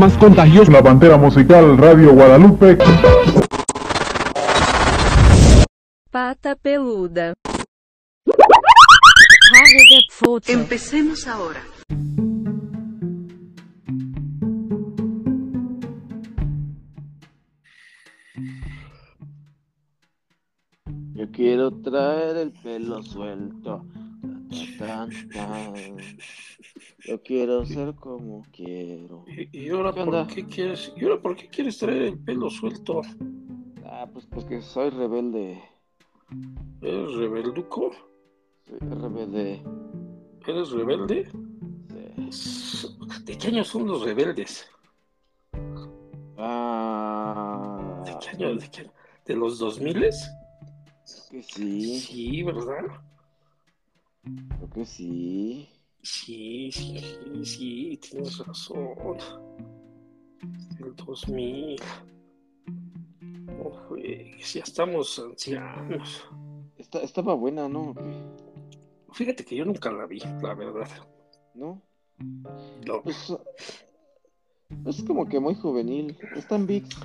más contagioso. La Pantera Musical Radio Guadalupe. Pata peluda. Empecemos ahora. Yo quiero traer el pelo suelto. Tan, tan. Yo quiero ser como quiero. ¿Y, y ahora ¿Qué por onda? qué quieres, y ahora por qué quieres traer el pelo suelto? Ah, pues porque soy rebelde. ¿Eres rebelduco? Soy rebelde. ¿Eres rebelde? Sí. ¿De qué años son los rebeldes? Ah, ¿De qué año? ¿De, qué- de los 2000 que sí, Sí, ¿verdad? creo que sí. Sí, sí, sí, sí, tienes razón. El 2000. No juegues, ya estamos ancianos. Esta- estaba buena, ¿no? Fíjate que yo nunca la vi, la verdad. ¿No? No. Pues, es como que muy juvenil. Está en VIX.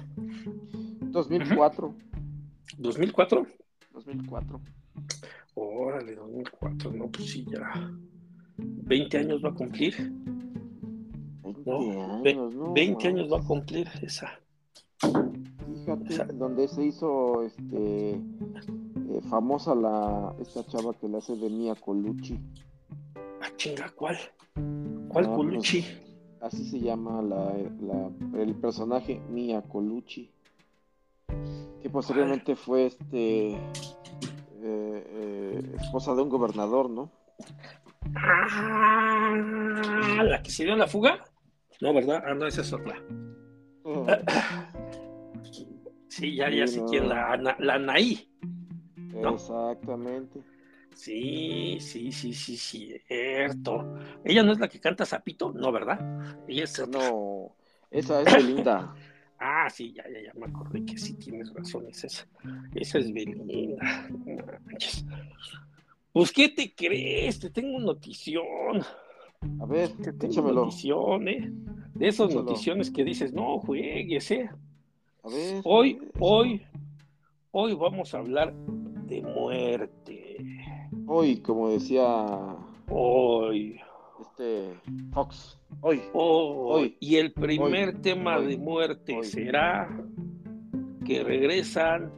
2004. ¿2004? 2004. Órale, 2004, no, pues sí, ya. 20 años va a cumplir. 20 No, ve- años, ¿no? 20 años va a cumplir esa. Fíjate, Esa- donde se hizo este eh, famosa la esta chava que le hace de Mia Colucci. Ah, chinga, ¿cuál? ¿Cuál Ah, Colucci? pues, así se llama la, la- el personaje Mia Colucci. Que posteriormente fue este eh, eh, esposa de un gobernador, ¿no? Ah, ¿la que se dio en la fuga? No, ¿verdad? Ah, no, esa es otra. Sí, ya, ya Sí, sé quién, la, Ana- la Anaí. No. Exactamente. Sí, sí, sí, sí, cierto. ¿Ella no es la que canta Zapito? No, ¿verdad? Ella es otra. No, esa es Belinda. Ah, sí, ya, ya, ya me acordé que sí tienes razón, es esa. Esa es Belinda. Pues, ¿qué te crees? Te tengo notición. A ver, Te tengo échamelo. notición, ¿eh? De esas noticiones que dices, no juegues, ¿eh? A ver. Hoy, hoy, hoy vamos a hablar de muerte. Hoy, como decía Hoy, este Fox. Hoy. hoy. Hoy. Y el primer Hoy. tema Hoy. de muerte Hoy. será que regresan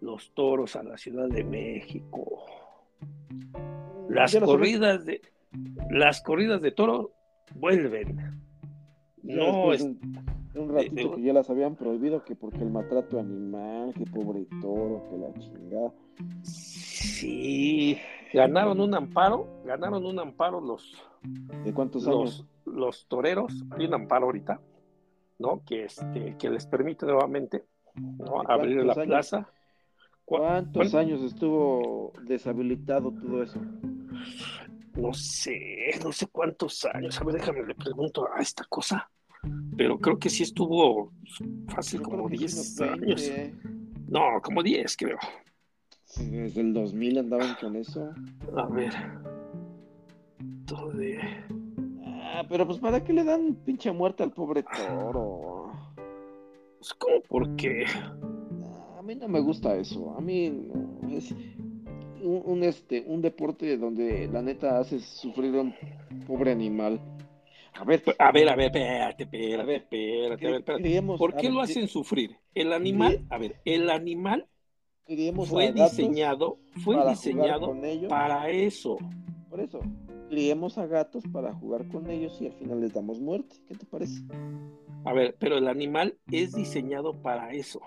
los toros a la Ciudad de México. Las corridas de las corridas de toro vuelven. No, es, un, ratito que ya las habían prohibido, que porque el maltrato animal, que pobre toro, que la chingada. sí, ganaron un amparo, ganaron un amparo los, ¿De cuántos años? los toreros, hay un amparo ahorita, ¿no? Que, este, que les permite nuevamente ¿no? ¿De abrir la años? plaza. ¿Cu- ¿Cuántos cuál- años estuvo deshabilitado todo eso? No sé, no sé cuántos años. A ver, déjame le pregunto a esta cosa. Pero creo que sí estuvo fácil Yo como creo que 10 sí, unos 20, años. ¿eh? No, como 10, creo. Desde el 2000 andaban con eso. A ver. Todo de... Ah, pero pues ¿para qué le dan pinche muerte al pobre toro? pues, ¿Cómo por qué? Ah, A mí no me gusta eso. A mí no, es un, un, este, un deporte donde la neta hace sufrir a un pobre animal. A ver, A ver, a ver, espérate, espérate, espérate, a ver, espérate. criemos- ¿Por a qué ver, lo hacen sufrir? El animal, a ver, el animal fue diseñado, fue para diseñado con ellos. para eso. Por eso, criemos a gatos para jugar con ellos y al final les damos muerte. ¿Qué te parece? A ver, pero el animal es diseñado para eso.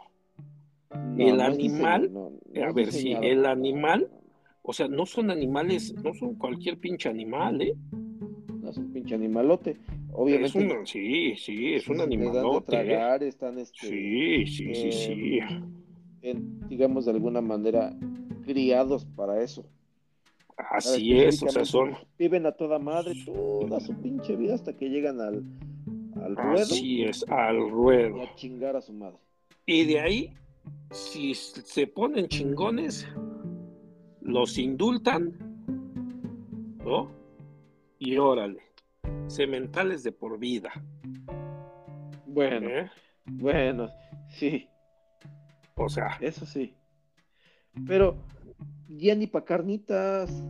No, El no animal, no, a ver, sí, diseñado. el animal, o sea, no son animales, no son cualquier pinche animal, ¿eh? No es un pinche animalote. Es Obviamente. un, sí, sí, es un les dan de animalote. ¿eh? tragar, están este, Sí, sí, sí, sí. eh, en, digamos de alguna manera criados para eso. Así es, o sea, son, Viven a toda madre toda su pinche vida hasta que llegan al, al ruedo así es, al y ruedo. a chingar a su madre. Y de ahí, si se ponen chingones, los indultan, ¿no? Y órale, sementales de por vida. Bueno, ¿eh? bueno, sí, O sea, eso sí. Pero ya ni para carnitas.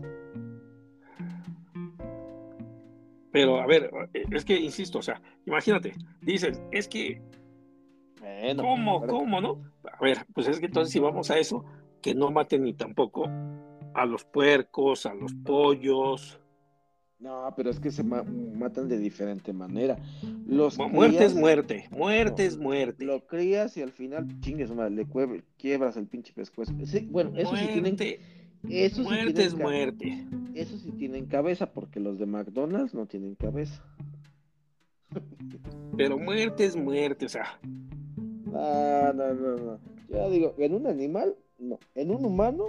pero a ver, es que insisto, o sea, imagínate, dices, es que, Bueno, ¿cómo, cómo, no? A ver, pues es que entonces si vamos a eso, que no maten ni tampoco a los puercos, a los pollos. No, pero es que se ma- matan de diferente manera. Los Muerte es muerte, muerte es muerte. Lo crías y al final, chingues, madre, le quiebras el pinche pescuezo. Sí, bueno, eso sí tienen, Muerte, sí muerte tienen es ca- muerte. Eso sí tienen cabeza, porque los de McDonald's no tienen cabeza. Pero muerte es muerte, o sea, No, no, no, no. Yo digo, en un animal, no. En un humano,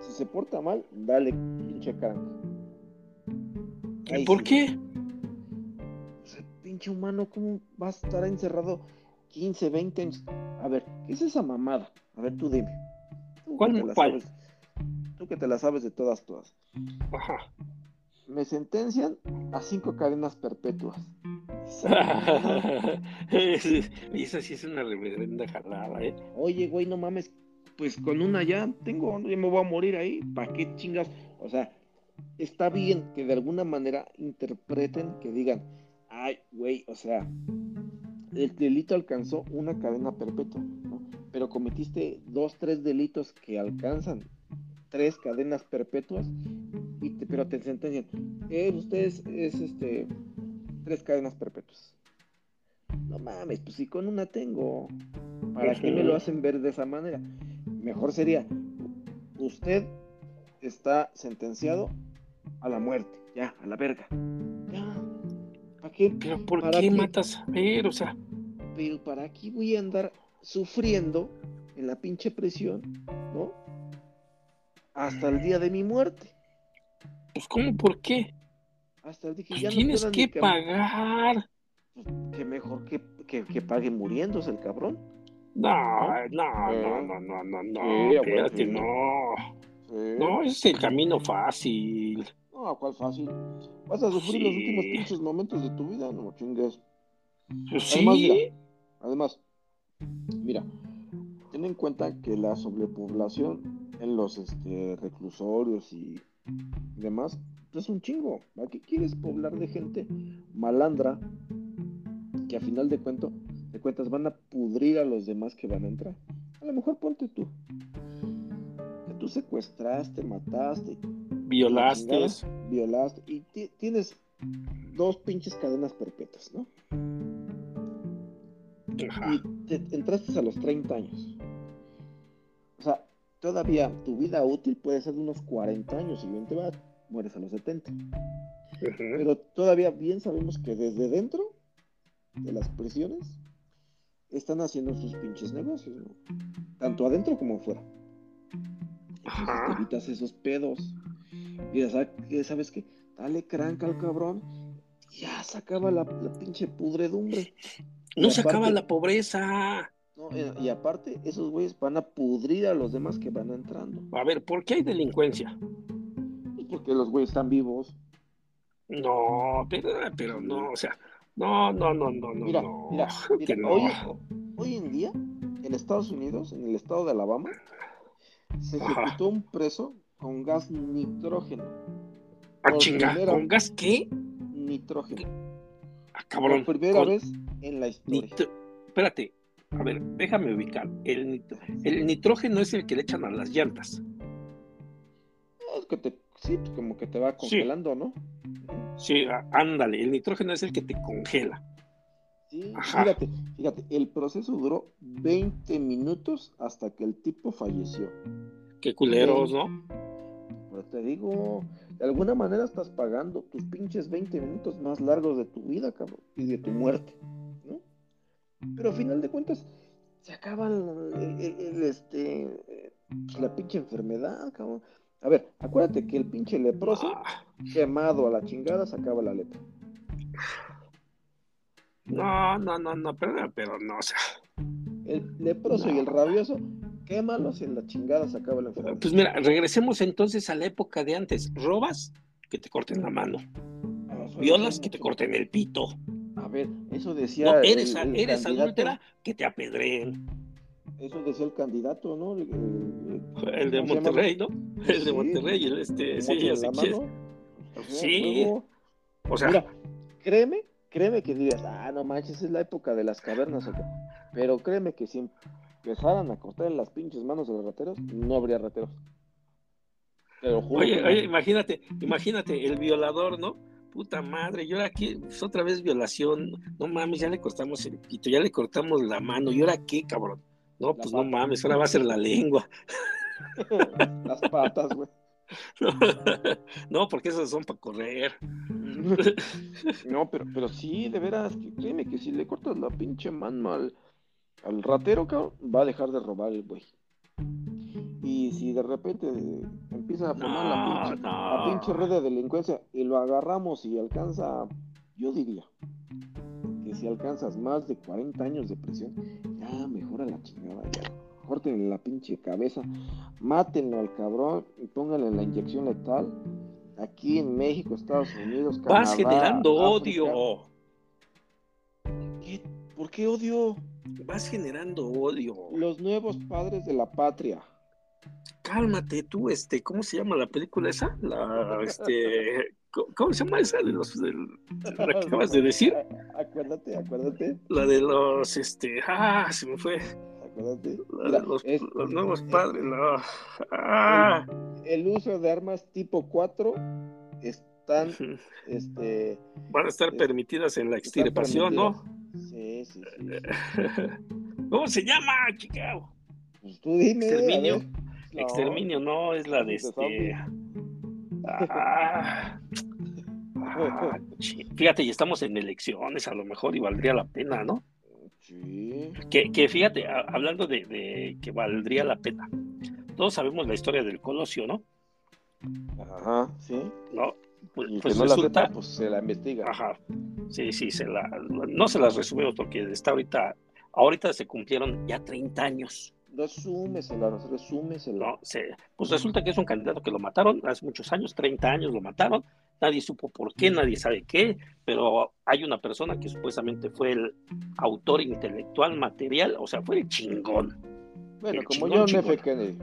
si se porta mal, dale pinche caranca. Ahí ¿por sí. qué? O sea, pinche humano, ¿cómo va a estar encerrado 15, 20 años? A ver, ¿qué es esa mamada? A ver, tú dime. Tú que ¿Cuál- te la cuál? sabes- tú que te la sabes de todas, todas. Ajá. Me sentencian a cinco cadenas perpetuas. Esa sí es una reverenda jalada, ¿eh? Oye, güey, no mames. Pues con una ya tengo, ya me voy a morir ahí. ¿Para qué chingas? O sea, está bien que de alguna manera interpreten, que digan, ay, güey, o sea, el delito alcanzó una cadena perpetua, ¿no? Pero cometiste dos, tres delitos que alcanzan tres cadenas perpetuas, y te- pero te sentencian. Eh, ustedes es este tres cadenas perpetuas. No mames, pues si con una tengo, ¿para qué me lo hacen ver de esa manera? Mejor sería, usted está sentenciado a la muerte, ya, a la verga. Ya, ¿para qué? Pero ¿por ¿Para qué qué? matas a ver? O sea, Pero ¿para qué voy a andar sufriendo en la pinche prisión, no? Hasta el día de mi muerte. pues ¿cómo por qué? Hasta el día que Pues ya no tienes que pagar. Que mejor que, que, que pague muriéndose el cabrón. No, no, no, no, no, no, no, Sí, espérate, sí. no. No, ese es el camino fácil. No, ¿cuál fácil? Vas a sufrir los últimos pinches momentos de tu vida, no chingues. Pues Además, sí. mira, además, mira, ten en cuenta que la sobrepoblación en los este, reclusorios y demás pues, es un chingo. ¿A qué quieres poblar de gente malandra que a final de, cuento, de cuentas van a pudrir a los demás que van a entrar? A lo mejor ponte tú. Que tú secuestraste, mataste, Violaste. chingada, violaste y ti- tienes dos pinches cadenas perpetuas, ¿no? Ajá. y te entraste a los 30 años. O sea, todavía tu vida útil puede ser de unos 40 años y bien te va, mueres a los 70. Ujú. Pero todavía bien sabemos que desde dentro de las prisiones están haciendo sus pinches negocios, ¿no? Tanto adentro como afuera. Entonces te evitas esos pedos. Y ya sabes, que- ¿sabes qué? Dale cranca al cabrón. Ya se acaba la, la pinche pudredumbre. No Y se acaba la pobreza. ¿No? Eh, Y aparte, esos güeyes van a pudrir a los demás que van entrando. A ver, ¿por qué hay delincuencia? Pues porque los güeyes están vivos. No, pero, pero no, o sea, no, no, no, no, no, Mira, no, mira, que mira, no. hoy, hoy en día, en Estados Unidos, en el estado de Alabama, se Ajá. ejecutó un preso con gas nitrógeno. Ah, chinga, primera- ¿con gas qué? Nitrógeno. Ah, cabrón. por primera con vez en la historia. nitro- Espérate, a ver, déjame ubicar. El, el nitrógeno es el que le echan a las llantas. Es que te, sí, como que te va Sí. congelando, ¿no? Sí, ándale, el nitrógeno es el que te congela. Sí, Ajá. fíjate, fíjate, el proceso duró 20 minutos hasta que el tipo falleció. Qué culeros, ¿no? Pero te digo, de alguna manera estás pagando tus pinches 20 minutos más largos de tu vida, cabrón, y de tu muerte. Pero a final de cuentas, se acaba el, el- el- este, eh, pues, la pinche enfermedad, cabrón. A ver, acuérdate que el pinche leproso, Ah, quemado a la chingada, se acaba la lepra. No, no, no, no, pero, pero no, o sea, El leproso y el rabioso, quémalos y en la chingada se acaba la enfermedad. pues mira, regresemos entonces a la época de antes. Robas, que te corten la mano. Ah, Violas, que te corten el pito. A ver, eso decía. No, eres, eres adúltera, que te apedreen. Eso decía el candidato, ¿no? El, de Monterrey, ¿no? El de Monterrey, el este, sí, ya sé Sí. O sea, créeme, créeme que dirías, ah, no manches, es la época de las cavernas. Pero créeme que si empezaran a cortar en las pinches manos de los rateros, no habría rateros. oye, oye, imagínate, imagínate, el violador, ¿no? Puta madre, y ahora aquí, pues otra vez violación, no mames, ya le cortamos el pito, ya le cortamos la mano, ¿y ahora qué, cabrón? No, pues no mames, ahora va a ser la lengua. Las patas, güey. No, porque esas son para correr. No, pero, pero sí, de veras, créeme que si le cortas la pinche mano al, al ratero, cabrón, va a dejar de robar el güey. Si de repente empieza a poner la, pinche, red de delincuencia y lo agarramos y alcanza, yo diría que si alcanzas más de 40 años de prisión, ya mejora la chingada, ya. Córtenle la pinche cabeza, mátenlo al cabrón y pónganle la inyección letal. Aquí en México, Estados Unidos, Canadá, Vas generando odio. ¿Por qué odio? Vas generando odio. Los nuevos padres de la patria. Cálmate tú, este, ¿cómo se llama la película esa? La, este, ¿cómo se llama esa de los, la que acabas de decir? Acuérdate, acuérdate. La de los, este, ah, se me fue. Acuérdate. La de los, los, nuevos padres, la, ah. el, uso de armas tipo 4 están, este... Van a estar permitidas en la extirpación, ¿no? Sí, sí, sí. ¿Cómo se llama, Chicago? Pues tú dime. Exterminio. Exterminio, no, es la de este. Ah, ah, fíjate, y estamos en elecciones, a lo mejor y valdría la pena, ¿no? Sí. Que, que fíjate, hablando de, de, que valdría la pena. Todos sabemos la historia del Colosio, ¿no? Ajá, sí. ¿No? Pues, pues resulta, pues se la investiga. Ajá. Sí, sí, se la, no se las resumimos porque está ahorita, ahorita se cumplieron ya 30 años Resúmesela, resúmesela. No, se, pues resulta que es un candidato que lo mataron hace muchos años, 30 años lo mataron, nadie supo por qué, nadie sabe qué, pero hay una persona que supuestamente fue el autor intelectual material, o sea, fue el chingón. Bueno, como yo John F. Kennedy.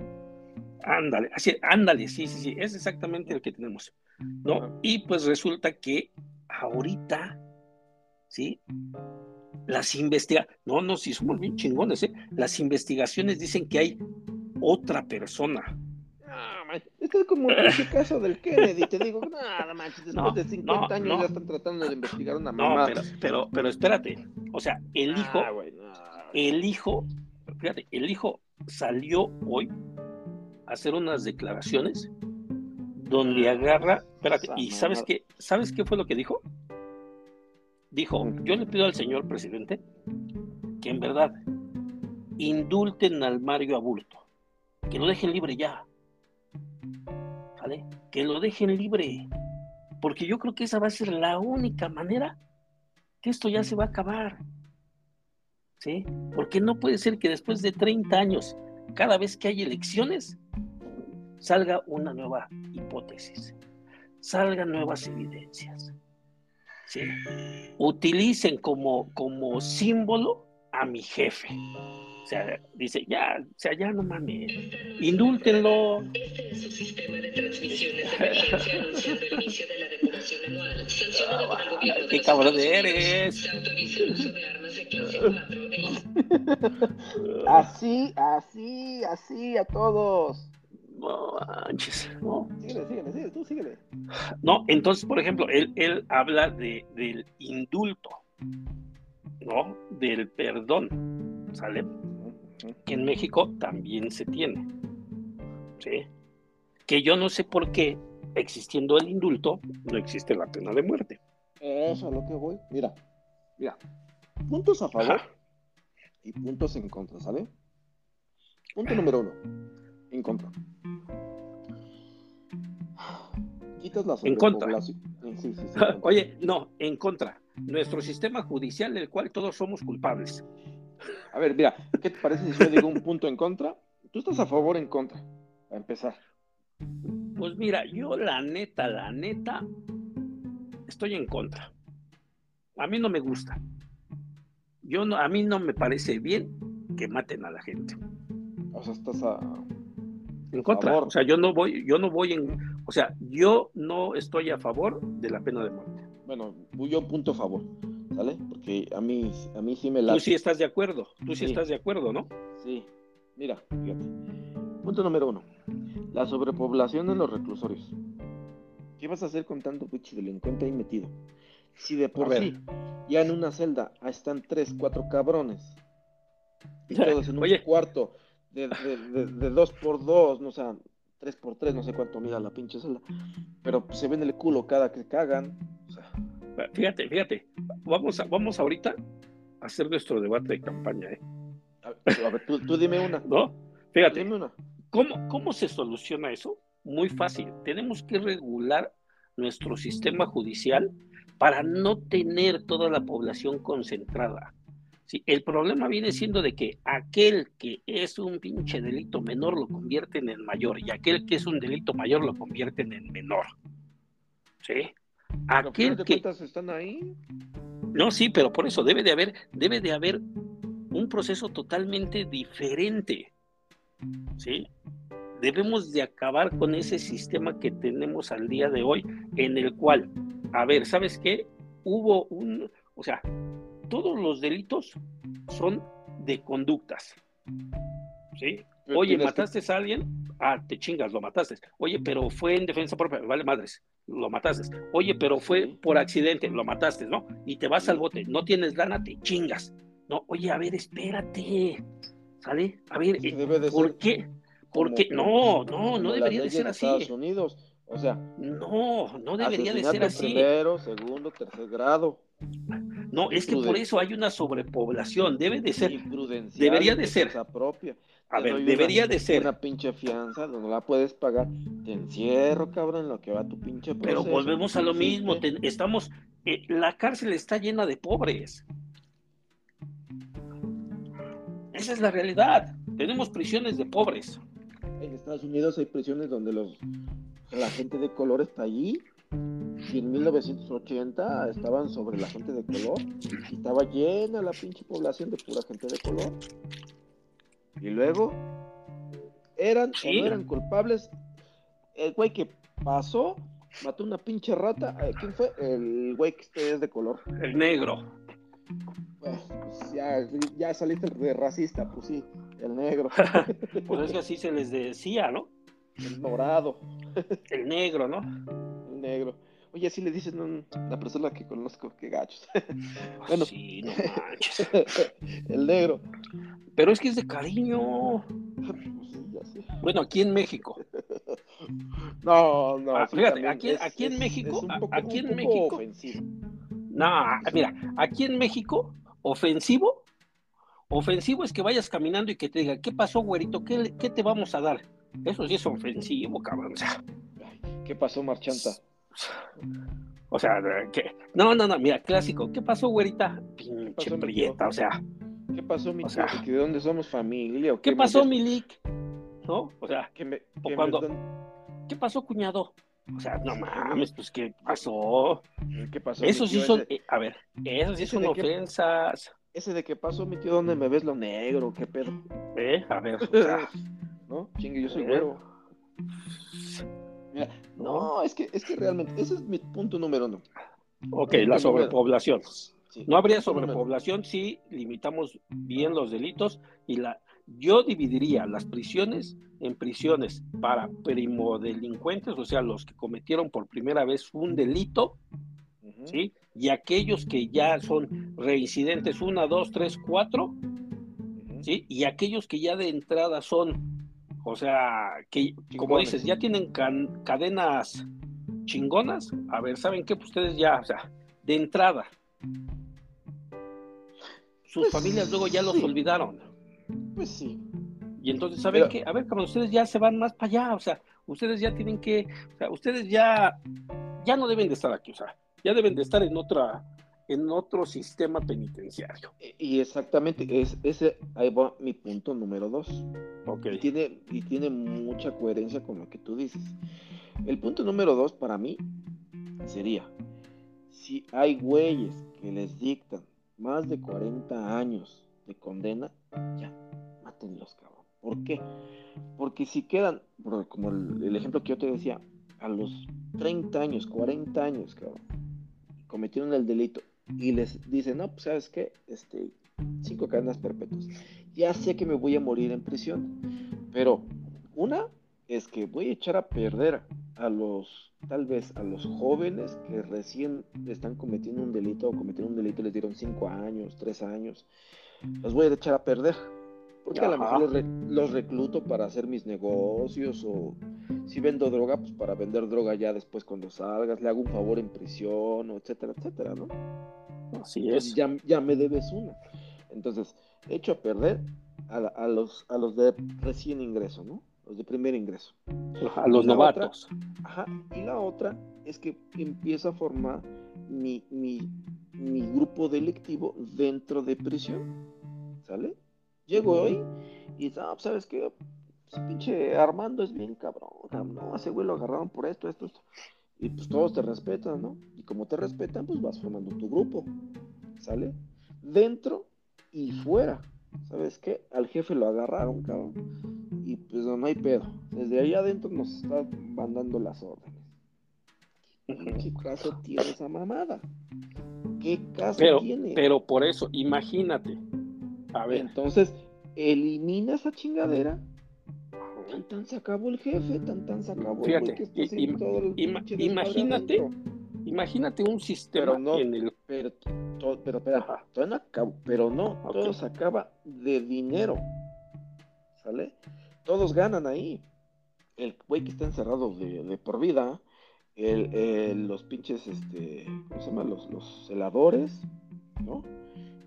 Ándale, así, ándale, sí, sí, sí, es exactamente el que tenemos. ¿No? Y pues resulta que ahorita, ¿sí? Las investigaciones, no, no, si somos bien chingones, ¿eh? Las investigaciones dicen que hay otra persona. No, esto es como ese caso del Kennedy, te digo, nada manches, después de 50 años ya están tratando de investigar una mamá. No, pero, pero, pero espérate, o sea, el ah, hijo, el hijo, fíjate, el hijo salió hoy a hacer unas declaraciones donde agarra, espérate, y sabes qué, ¿sabes qué fue lo que dijo? Dijo, yo le pido al señor presidente que en verdad indulten al Mario Abulto, que lo dejen libre ya, ¿vale? Que lo dejen libre, porque yo creo que esa va a ser la única manera que esto ya se va a acabar, ¿sí? Porque no puede ser que después de 30 años, cada vez que hay elecciones, salga una nueva hipótesis, salgan nuevas evidencias. ¿Sí? utilicen como, como símbolo a mi jefe. O sea, dice, ya, o sea, ya no mames, indúltenlo. Este es su sistema de transmisiones de emergencia anunciando el inicio de la depuración anual, sancionado por el gobierno de ¡Qué cabrón eres! Se autoriza el uso de armas de clase 4 Así, así, así a todos. No ¿no? Síguele, síguele, síguele, tú síguele. No, entonces, por ejemplo, él, él habla de, del indulto, ¿no? Del perdón, ¿sale? Que en México también se tiene, ¿sí? Que yo no sé por qué, existiendo el indulto, no existe la pena de muerte. Eso es lo que voy. Mira, mira, puntos a favor y puntos en contra, ¿sale? Punto número uno, en contra. en contra. Oye, no, en contra. Nuestro sistema judicial del cual todos somos culpables. A ver, mira, ¿qué te parece si yo digo un punto en contra? ¿Tú estás a favor o en contra? A empezar. Pues mira, yo la neta, la neta, estoy en contra. a mí no me gusta. Yo no, a mí no me parece bien que maten a la gente. O sea, estás a, en contra. O sea, yo no voy, yo no voy en, o sea, yo no estoy a favor de la pena de muerte. Bueno, yo punto a favor, ¿sale? Porque a mí, a mí sí me la. Tú sí estás de acuerdo, tú sí, estás de acuerdo, ¿no? Sí. Mira, fíjate. Punto número uno. La sobrepoblación en los reclusorios. ¿Qué vas a hacer con tanto pinche delincuente ahí metido? Si de por sí, ya en una celda están tres, cuatro cabrones. Y todos en un cuarto de, de, dos por dos, no sé, tres por tres, no sé cuánto mira la pinche celda. Pero se ven el culo cada que cagan. Fíjate, fíjate. Vamos, a, vamos ahorita a hacer nuestro debate de campaña, ¿eh? A ver, tú, dime una. ¿No? Fíjate. Dime una. ¿Cómo, ¿Cómo se soluciona eso? Muy fácil. Tenemos que regular nuestro sistema judicial para no tener toda la población concentrada. Sí, el problema viene siendo de que aquel que es un pinche delito menor lo convierte en mayor y aquel que es un delito mayor lo convierte en menor. ¿Sí? Aquel que están ahí. No, sí, pero por eso debe de haber debe de haber un proceso totalmente diferente. ¿Sí? Debemos de acabar con ese sistema que tenemos al día de hoy en el cual, a ver, ¿sabes qué? Hubo un, o sea, todos los delitos son de conductas. ¿Sí? Oye, mataste a alguien, ah, te chingas, lo mataste. Oye, pero fue en defensa propia, vale madres, lo mataste. Oye, pero fue por accidente, lo mataste, ¿no? Y te vas al bote, no tienes lana, te chingas. No, oye, a ver, espérate, ¿sale? A ver, ¿por qué? ¿Por qué? No, no, no debería de ser así. Estados Unidos, o sea, no, no debería de ser así. Primero, segundo, tercer grado. No, es que por eso hay una sobrepoblación. Debe de ser. Debería de ser. Propia. A ver, debería de ser. Una pinche fianza, donde la puedes pagar. Te encierro, cabrón, en lo que va tu pinche Pero volvemos a lo mismo. estamos. Eh, la cárcel está llena de pobres. Esa es la realidad. Tenemos prisiones de pobres. En Estados Unidos hay prisiones donde los la gente de color está allí y en 1980 estaban sobre la gente de color. Y estaba llena la pinche población de pura gente de color. Y luego, eran o no eran culpables. El güey que pasó, mató una pinche rata. Eh, ¿Quién fue? El güey que es de color. El negro. Pues, pues ya, ya saliste de racista, pues sí, el negro. pues es que así se les decía, ¿no? El dorado. El negro, ¿no? Negro. Oye, así le dices a la persona que conozco, qué gachos. bueno, sí, no manches. el negro. Pero es que es de cariño. Bueno, aquí en México. no, no. Ah, fíjate, aquí, aquí en México, aquí en México. Ofensivo. No, mira, aquí en México, ofensivo, ofensivo es que vayas caminando y que te diga, ¿qué pasó, güerito? ¿Qué, qué te vamos a dar? Eso sí es ofensivo, cabrón. ¿Qué pasó, Marchanta? O sea, ¿qué? no, no, no, mira, clásico. ¿Qué pasó, güerita? Pinche prieta, o sea. ¿Qué pasó, mi o ¿De dónde somos familia? qué, pasó, Milik? ¿No? O sea, ¿qué, me, cuando... ¿qué pasó, cuñado? O sea, no mames, pues, ¿qué pasó? ¿Qué pasó? Eso sí son, eh, a ver, eso sí son ofensas. ese de qué pasó, mi tío, ¿dónde me ves lo negro? ¿Qué pedo? Eh, a ver, o sea, ¿no? Chingue, yo soy güero. No, es que, es que realmente, ese es mi punto número uno. Ok, la sobrepoblación. no habría sobrepoblación si limitamos bien los delitos y la yo dividiría las prisiones en prisiones para primodelincuentes, o sea, los que cometieron por primera vez un delito, ¿sí? Y aquellos que ya son reincidentes, una, dos, tres, cuatro, ¿sí? Y aquellos que ya de entrada son o sea, que como dices, ya tienen cadenas chingonas. A ver, ¿saben qué? Pues ustedes ya, o sea, de entrada. Sus pues familias luego ya los olvidaron. Pues sí. Y entonces, ¿saben qué? A ver, como ustedes ya se van más para allá, o sea, ustedes ya tienen que, o sea, ustedes ya, ya no deben de estar aquí, o sea, ya deben de estar en otra, en otro sistema penitenciario. Y exactamente, es, ese, ahí va mi punto número dos. Okay. Y, tiene, y tiene mucha coherencia con lo que tú dices. El punto número dos para mí sería, si hay güeyes que les dictan más de 40 años de condena, ya, mátenlos, cabrón. ¿Por qué? Porque si quedan, como el, ejemplo que yo te decía, a los 30 años, 40 años, cabrón, cometieron el delito y les dicen, no, pues sabes qué, este, cinco cadenas perpetuas. Ya sé que me voy a morir en prisión, pero una es que voy a echar a perder a los, tal vez a los jóvenes que recién están cometiendo un delito o cometieron un delito les dieron cinco años, tres años, los voy a echar a perder. Porque a lo mejor los, recluto para hacer mis negocios o si vendo droga, pues para vender droga ya después cuando salgas, le hago un favor en prisión, o etcétera, etcétera, ¿no? Así es. Ya, ya me debes una. Entonces, echo a perder a, los, a los de recién ingreso, ¿no? Los de primer ingreso. A los novatos. ajá, y la otra es que empiezo a formar mi, mi, mi grupo delictivo dentro de prisión. ¿Sale? Llego hoy y ah, pues, ¿sabes qué? Pues, pinche Armando es bien cabrón, no, ese güey lo agarraron por esto, esto, esto. Y pues todos te respetan, ¿no? Y como te respetan, pues vas formando tu grupo, ¿sale? Dentro y fuera. ¿Sabes qué? Al jefe lo agarraron, cabrón. Y pues no hay pedo. Desde ahí adentro nos está mandando las órdenes. ¿Qué caso tiene esa mamada? ¿Qué caso tiene? Pero por eso, imagínate. A ver. Entonces, elimina esa chingadera. Tan tan se acabó el jefe, tan tan se acabó Fíjate, el imagínate Imagínate un sistema pero no, en el... Pero, pero, pero no, todo se acaba de dinero. ¿Sale? Todos ganan ahí. El güey que está encerrado de, por vida, el, los pinches, este, ¿cómo se llama? Los, los celadores, ¿no?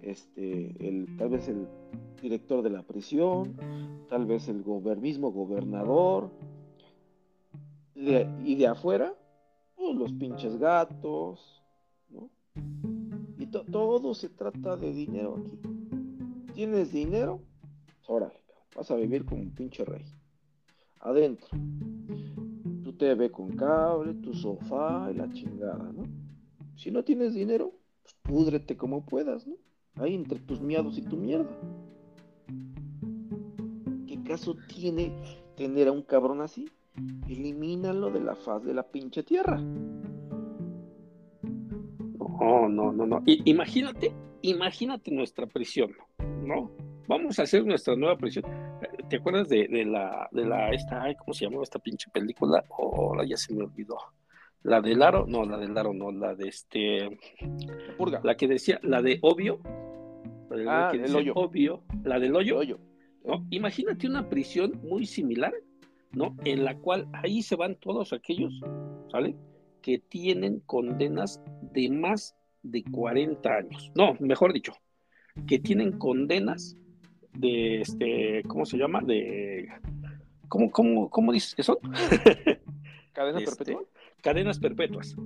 Este, el, tal vez el director de la prisión, tal vez el mismo gobernador, y de afuera, pues, los pinches gatos, ¿no? Y todo se trata de dinero aquí. ¿Tienes dinero? Órale, vas a vivir como un pinche rey. Adentro. Tu TV con cable, tu sofá y la chingada, ¿no? Si no tienes dinero, pues púdrete como puedas, ¿no? Ahí entre tus miados y tu mierda. ¿Qué caso tiene tener a un cabrón así? elimínalo de la faz de la pinche tierra. No, no, no, no. imagínate, imagínate nuestra prisión, ¿no? Vamos a hacer nuestra nueva prisión. ¿Te acuerdas de, la, de la, esta, ¿cómo se llamaba esta pinche película? Oh, ya se me olvidó. La del aro, no, la del aro, no, la de este. La purga. La que decía, la de obvio. La ah, del hoyo. Obvio. La del hoyo. hoyo. ¿no? Imagínate una prisión muy similar, ¿no? En la cual ahí se van todos aquellos, ¿sale? Que tienen condenas de más de 40 años. No, mejor dicho, que tienen condenas de, este, ¿cómo se llama? De, ¿cómo, cómo, cómo dices que son? ¿Cadenas este, perpetuas? Cadenas perpetuas,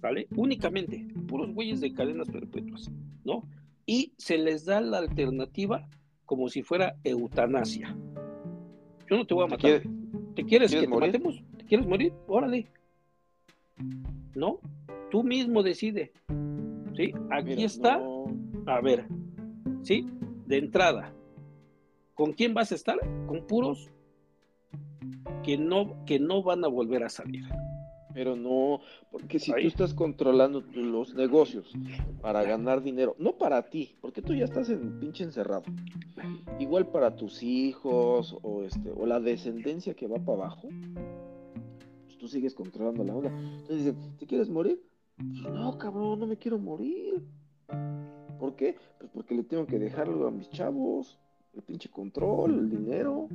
¿sale? Únicamente, puros güeyes de cadenas perpetuas, ¿no? Y se les da la alternativa como si fuera eutanasia. Yo no te voy a matar. ¿Te quieres, que te matemos? ¿Te quieres morir? Órale. ¿No? Tú mismo decide. ¿Sí? Aquí está. A ver. ¿Sí? De entrada. ¿Con quién vas a estar? Con puros que no, que no van a volver a salir. Pero no, porque si tú estás controlando los negocios para ganar dinero, no para ti, porque tú ya estás en pinche encerrado. Igual para tus hijos o este o la descendencia que va para abajo, pues tú sigues controlando la onda. Entonces dicen, ¿te quieres morir? Pues no, cabrón, no me quiero morir. ¿Por qué? Pues porque le tengo que dejarlo a mis chavos, el pinche control, el dinero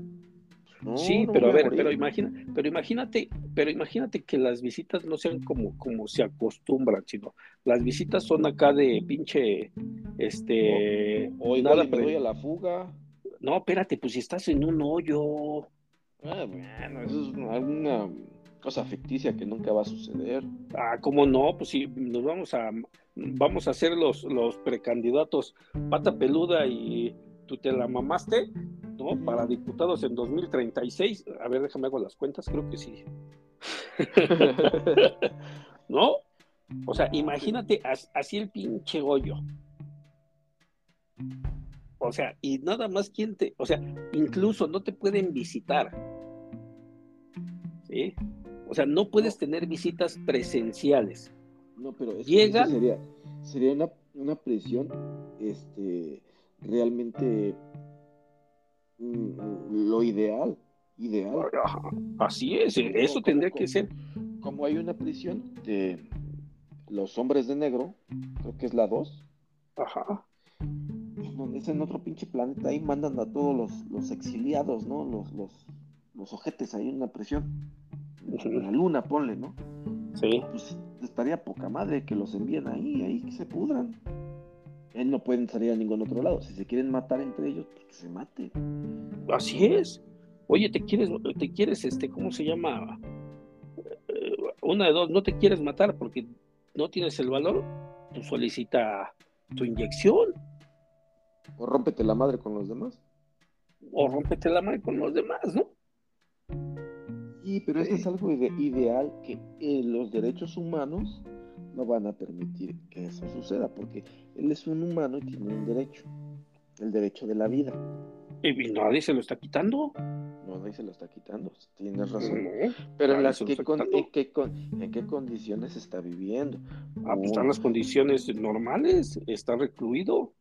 sí, pero a ver, pero imagina, pero imagínate, pero imagínate que las visitas no sean como, como se acostumbran, sino las visitas son acá de pinche, este, o, igual me doy a la fuga. No, espérate, pues si estás en un hoyo. Ah, bueno, eso es una cosa ficticia que nunca va a suceder. Ah, ¿cómo no? Pues sí, nos vamos a, vamos a hacer los, los precandidatos pata peluda y tú te la mamaste ¿no? Para diputados en 2036. A ver, déjame hago las cuentas, creo que sí. ¿No? O sea, imagínate así el pinche hoyo. O sea, y nada más quien te, o sea, incluso no te pueden visitar. ¿Sí? O sea, no puedes tener visitas presenciales. No, pero es Llega... sería, sería una, una prisión este, realmente mm, lo ideal. Ideal. Así es, eso tendría que ser. Como hay una prisión de los hombres de negro, creo que es la 2. Ajá donde es en otro pinche planeta, ahí mandan a todos los, exiliados, ¿no? Los, los, los ojetes ahí en una presión. En la luna, ponle, ¿no? Sí. Pues estaría poca madre que los envíen ahí, ahí que se pudran. Él no pueden salir a ningún otro lado. Si se quieren matar entre ellos, pues que se maten. Así es. Oye, te quieres, te quieres, este, ¿cómo se llama? Eh, una de dos, no te quieres matar porque no tienes el valor, pues solicita tu inyección. O rómpete la madre con los demás. O rómpete la madre con los demás, ¿no? Sí, pero eso es algo ideal que eh, los derechos humanos no van a permitir que eso suceda, porque él es un humano y tiene un derecho, el derecho de la vida. Y nadie se lo está quitando. No, nadie se lo está quitando, tienes razón. pero en, las que en, qué, en, qué, condiciones está viviendo? Ah, pues están las condiciones normales, está recluido.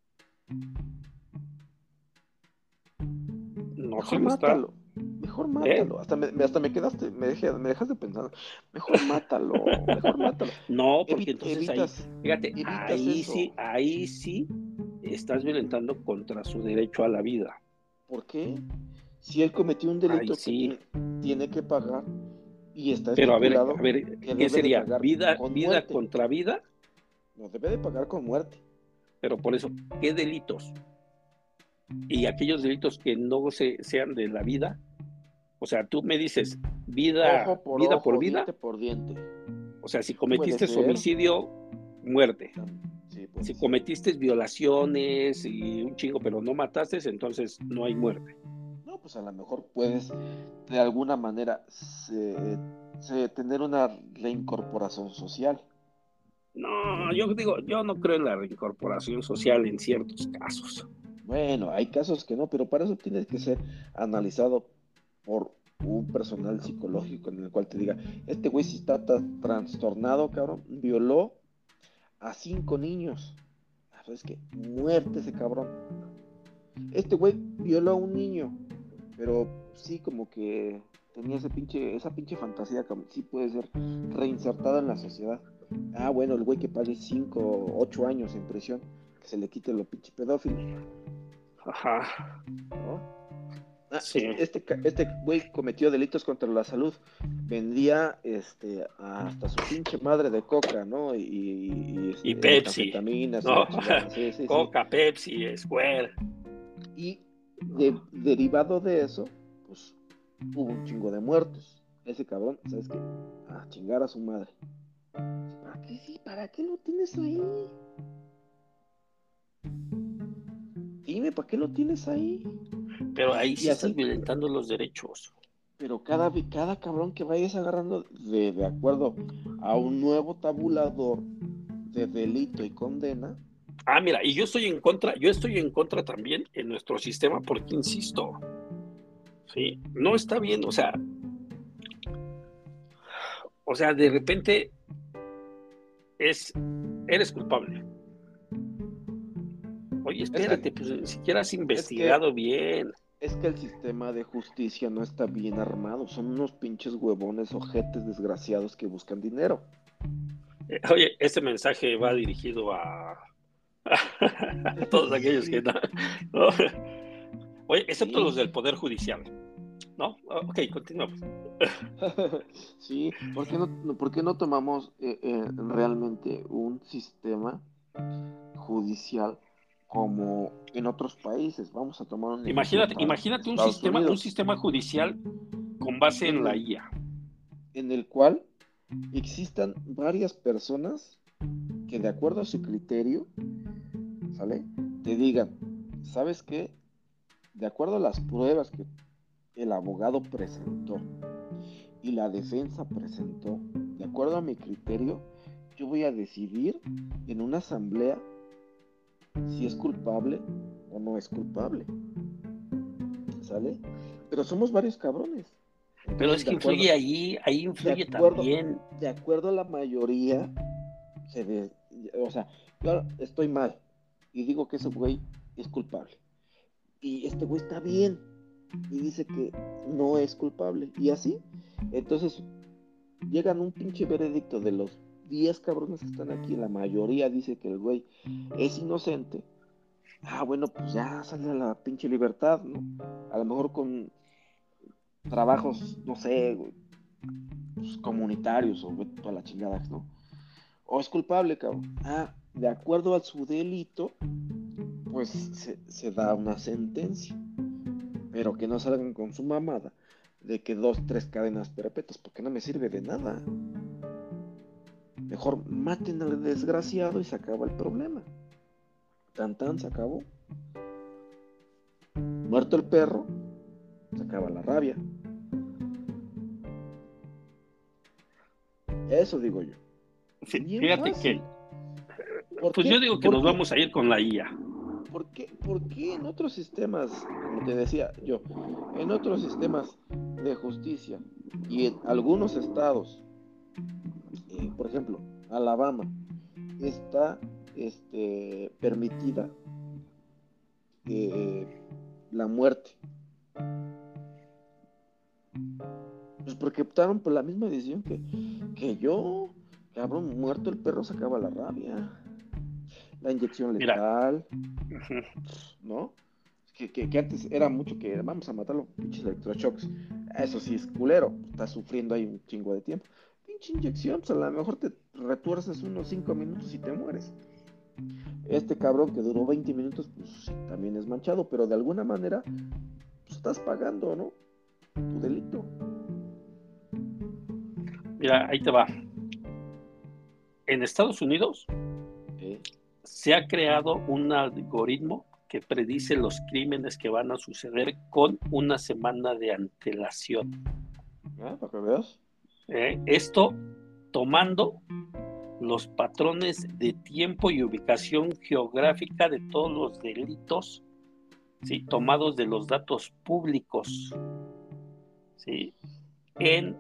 Mejor mátalo. ¿Eh? mátalo. Hasta, me, hasta me quedaste, me, me dejaste pensando. Mejor mátalo. Mejor mátalo. No, porque entonces ahí, fíjate, ahí sí, ahí sí estás violentando contra su derecho a la vida. ¿Por qué? Si él cometió un delito sí. tiene que pagar y está Pero a ver, a ver, ¿qué sería? ¿Vida, vida contra vida? No, debe de pagar con muerte. Pero por eso, ¿qué delitos? y aquellos delitos que no se, sean de la vida, o sea, tú me dices vida por vida por vida, diente por diente. O sea, si cometiste homicidio, muerte. si cometiste violaciones y un chingo, pero no mataste, entonces no hay muerte. No, pues a lo mejor puedes de alguna manera tener una reincorporación social. No, yo digo, yo no creo en la reincorporación social en ciertos casos. Bueno, hay casos que no, pero para eso tienes que ser analizado por un personal psicológico en el cual te diga, este güey si está trastornado, cabrón, violó a cinco niños. ¿Sabes qué? Muerte ese cabrón. Este güey violó a un niño, pero sí como que tenía ese pinche, esa pinche fantasía que sí puede ser reinsertada en la sociedad. Ah, bueno, el güey que pague cinco o ocho años en prisión, que se le quite lo pinche pedófilo. Ajá. Ah, este, este güey cometió delitos contra la salud. Vendía este, hasta su pinche madre de coca, ¿no? Y, y, este, Pepsi. coca, Pepsi, Square. Y derivado de eso, pues hubo un chingo de muertos. Ese cabrón, ¿sabes qué? A chingar a su madre. ¿Para qué sí? ¿Para qué lo tienes ahí? Dime, ¿para qué lo tienes ahí? Pero ahí sí estás violentando los derechos. Pero cada, cada cabrón que vayas agarrando de, de acuerdo a un nuevo tabulador de delito y condena. Ah, mira, y yo estoy en contra, yo estoy en contra también en nuestro sistema porque insisto, sí, no está bien, o sea, o sea, de repente es, eres culpable Oye, espérate, pues ni siquiera has investigado bien. Es que el sistema de justicia no está bien armado. Son unos pinches huevones, ojetes desgraciados que buscan dinero. Eh, oye, este mensaje va dirigido a, a todos aquellos que no. Oye, excepto los del Poder Judicial. ¿No? Ok, continuamos. sí, ¿por qué no, por qué no tomamos eh, eh, realmente un sistema judicial como en otros países. Vamos a tomar un Imagínate, imagínate un sistema, un sistema judicial con base en la IA. En el cual existan varias personas que de acuerdo a su criterio, ¿sale? Te digan, ¿sabes qué? De acuerdo a las pruebas que el abogado presentó y la defensa presentó, de acuerdo a mi criterio, yo voy a decidir en una asamblea si es culpable o no es culpable. ¿Sale? Pero somos varios cabrones. Pero es que influye ahí, ahí influye también. De acuerdo a la mayoría, se o sea, yo estoy mal y digo que ese güey es culpable. Y este güey está bien y dice que no es culpable. Y así, entonces llegan un pinche veredicto de los 10 cabrones que están aquí, la mayoría dice que el güey es inocente. Ah, bueno, pues ya sale a la pinche libertad, ¿no? A lo mejor con trabajos, no sé, pues, comunitarios o toda la chingada, ¿no? O es culpable, cabrón. Ah, de acuerdo a su delito, pues se, da una sentencia. Pero que no salgan con su mamada de que dos, tres cadenas perpetuas, porque no me sirve de nada. Mejor maten al desgraciado y se acaba el problema. Tan tan se acabó. Muerto el perro, se acaba la rabia. Eso digo yo. fíjate que. Pues yo digo que nos vamos a ir con la IA. ¿Por qué, ¿Por qué en otros sistemas, como te decía yo, en otros sistemas de justicia y en algunos estados, por ejemplo, Alabama, está este, permitida eh, la muerte? Pues porque optaron por la misma decisión que, que yo, cabrón, muerto el perro sacaba la rabia. La inyección letal, ¿no? Que, que, antes era mucho que vamos a matarlo, pinches electroshocks. Eso sí es culero, estás sufriendo ahí un chingo de tiempo. Pinche inyección, pues a lo mejor te retuerces unos 5 minutos y te mueres. Este cabrón que duró 20 minutos, pues también es manchado, pero de alguna manera, pues estás pagando, ¿no? Tu delito. Mira, ahí te va. En Estados Unidos se ha creado un algoritmo que predice los crímenes que van a suceder con una semana de antelación. Ah, para que veas. Eh, esto tomando los patrones de tiempo y ubicación geográfica de todos los delitos, ¿sí? tomados de los datos públicos, ¿sí? en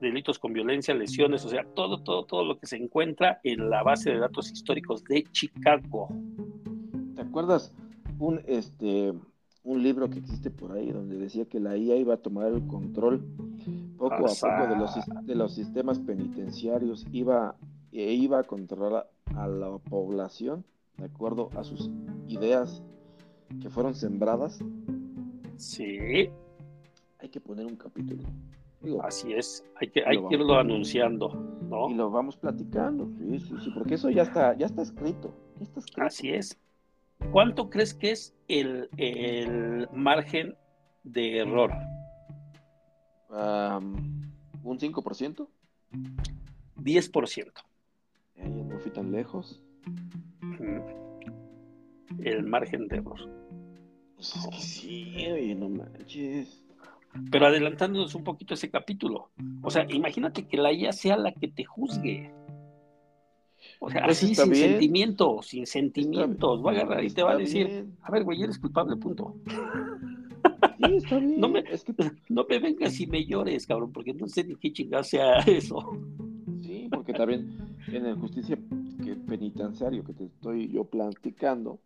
delitos con violencia, lesiones, o sea, todo, todo, todo lo que se encuentra en la base de datos históricos de Chicago. ¿Te acuerdas un este un libro que existe por ahí donde decía que la IA iba a tomar el control poco a poco de los, de los sistemas penitenciarios, iba, e iba a controlar a la población de acuerdo a sus ideas que fueron sembradas? Sí. Hay que poner un capítulo. Así es, hay que, hay que irlo anunciando, ¿no? Y lo vamos platicando, sí, sí, sí, porque eso ya está, ya está escrito, Así es. ¿Cuánto crees que es el, margen de error? ¿Un 5%? 10%. Ya no fui tan lejos. El margen de error. Pues es que sí, oye, no manches. Pero adelantándonos un poquito ese capítulo. O sea, imagínate que la IA sea la que te juzgue. O sea, pues así sin sentimientos, sin sentimientos. Va a agarrar y te va a decir, a ver, güey, eres culpable, punto. Sí, está bien. No me, no me vengas y me llores, cabrón, porque no sé ni qué chingada sea eso. Sí, porque también en el justicia penitenciario que te estoy yo platicando,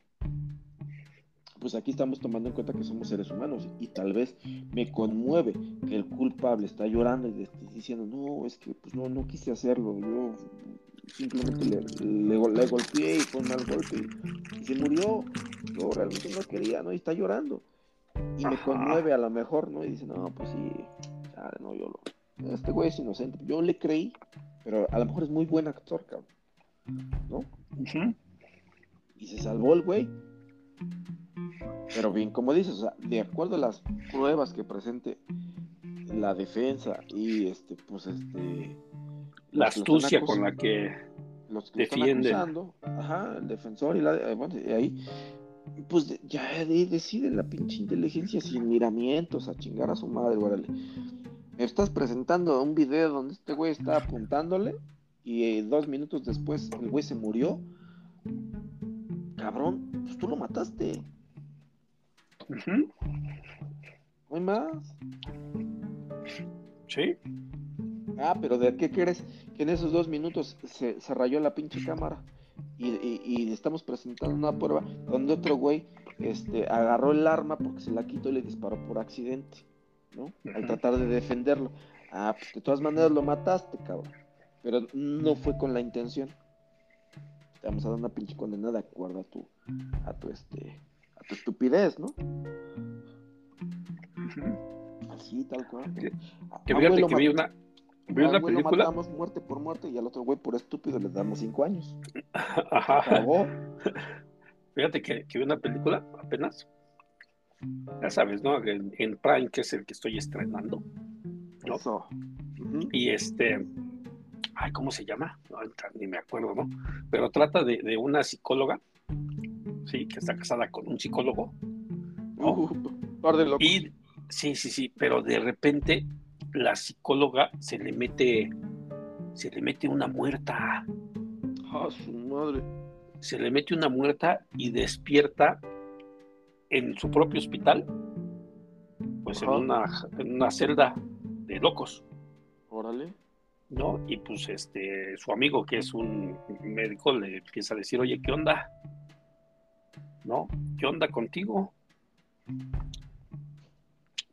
pues aquí estamos tomando en cuenta que somos seres humanos y tal vez me conmueve que el culpable está llorando y esté diciendo, no, es que pues no, no quise hacerlo, yo simplemente le, le, golpeé y fue un mal golpe y, se murió, yo realmente no quería, ¿no? Y está llorando y me conmueve a lo mejor, ¿no? Y dice, no, pues sí, no, yo lo, este güey es inocente, yo le creí, pero a lo mejor es muy buen actor, cabrón, ¿no? Y se salvó el güey pero bien, como dices, de acuerdo a las pruebas que presente la defensa y este, pues este. La astucia con la que los que defiende. ajá, el defensor y la eh, bueno, ahí, pues ya decide la pinche inteligencia sin miramientos a chingar a su madre, órale. Me estás presentando un video donde este güey está apuntándole y eh, dos minutos después el güey se murió, cabrón, pues tú lo mataste. No hay más. Sí. Ah, pero ¿de qué crees? Que en esos dos minutos se, rayó la pinche cámara. Y, estamos presentando una prueba donde otro güey este, agarró el arma porque se la quitó y le disparó por accidente, ¿no? Al tratar de defenderlo. Ah, pues de todas maneras lo mataste, cabrón. Pero no fue con la intención. Te vamos a dar una pinche condena de acuerdo a tu, a tu, este, a tu estupidez, ¿no? Así, tal cual. Que, fíjate que vi una, vi una película. matamos muerte por muerte y al otro güey por estúpido le damos cinco años. Ajá. Fíjate que, que vi una película apenas. Ya sabes, ¿no? En, en Prime, que es el que estoy estrenando. ¿no? Y este, ay, ¿cómo se llama? ni me acuerdo, ¿no? Pero trata de, una psicóloga, sí, que está casada con un psicólogo. Uh, y sí, sí, sí, pero de repente la psicóloga se le mete, se le mete una muerta. Ah, su madre. Se le mete una muerta y despierta en su propio hospital, pues en una, en una celda de locos. Órale. ¿No? Y pues este, su amigo, que es un médico, le empieza a decir, oye, ¿qué onda? ¿No? ¿Qué onda contigo?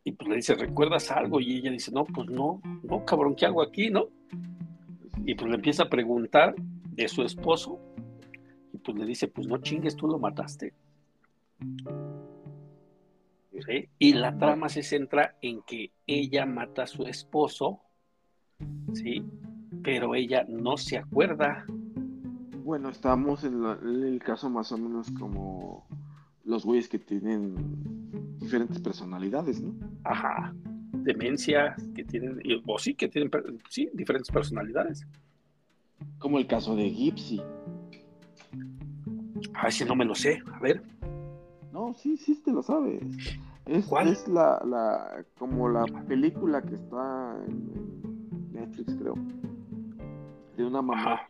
Y pues le dice, ¿recuerdas algo? Y ella dice, no, pues no, no, cabrón, ¿qué hago aquí, no? Y pues le empieza a preguntar de su esposo. Y pues le dice, pues no chingues, tú lo mataste. Y la trama se centra en que ella mata a su esposo, ¿sí? Pero ella no se acuerda. Bueno, estamos en, el caso más o menos como los güeyes que tienen diferentes personalidades, ¿no? Ajá. Demencia, que tienen, o sí, que tienen, sí, diferentes personalidades. Como el caso de Gypsy. Ah, ese no me lo sé. A ver. No, sí, sí te lo sabes. Es, es la, la, como la película que está en, Netflix, creo. De una mamá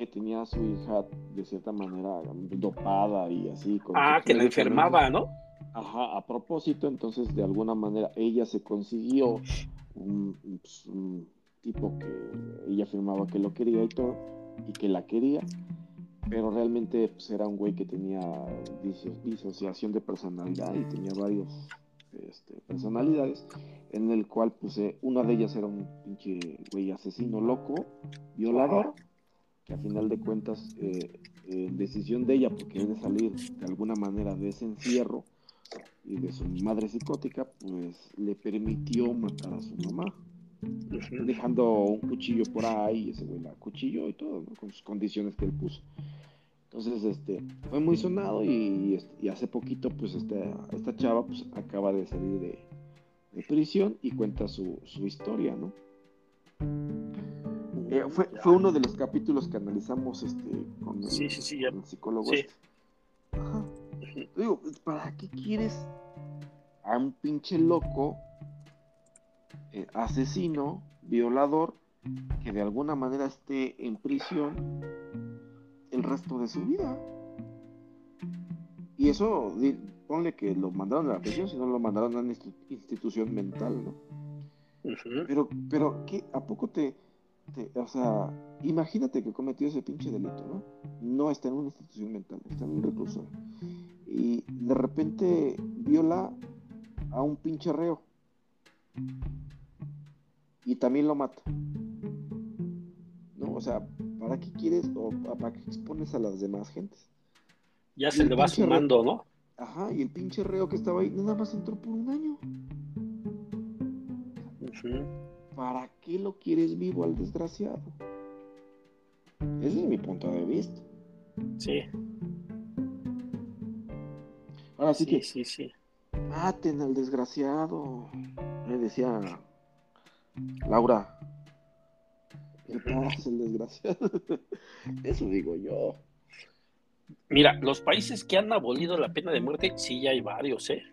que tenía a su hija de cierta manera dopada y así. ah, que la enfermaba, ¿no? Ajá, a propósito, entonces de alguna manera ella se consiguió un, pues, un tipo que ella afirmaba que lo quería y todo, y que la quería, pero realmente pues, era un güey que tenía disociación de personalidad y tenía varios este, personalidades, en el cual puse, una de ellas era un pinche güey asesino loco, violador, que a final de cuentas, eh, en decisión de ella, porque de salir de alguna manera de ese encierro y de su madre psicótica, pues le permitió matar a su mamá dejando un cuchillo por ahí, ese güey la cuchillo y todo, con sus condiciones que él puso. Entonces, este, fue muy sonado y, hace poquito, pues, este, esta chava, pues, acaba de salir de, prisión y cuenta su, historia, ¿no? Eh, fue, fue, uno de los capítulos que analizamos, este, con el, psicólogo. Este. Ajá. Digo, ¿para qué quieres a un pinche loco eh, asesino, violador, que de alguna manera esté en prisión el resto de su vida. Y eso, ponle que lo mandaron a la prisión, si no lo mandaron a una institución mental, ¿no? Pero, pero, ¿qué? ¿A poco te, o sea, imagínate que cometió ese pinche delito, ¿no? No está en una institución mental, está en un reclusorio. Y de repente viola a un pinche reo y también lo mata. ¿No? O sea, ¿para qué quieres o para qué expones a las demás gentes? Ya se le va sumando, ¿no? Ajá, y el pinche reo que estaba ahí nada más entró por un año. ¿Para qué lo quieres vivo al desgraciado? Ese es mi punto de vista. Sí. Ahora sí, que. Sí, sí. Maten al desgraciado. Me decía Laura, ¿qué pasa el desgraciado? Eso digo yo. Mira, los países que han abolido la pena de muerte, sí, ya hay varios, ¿eh?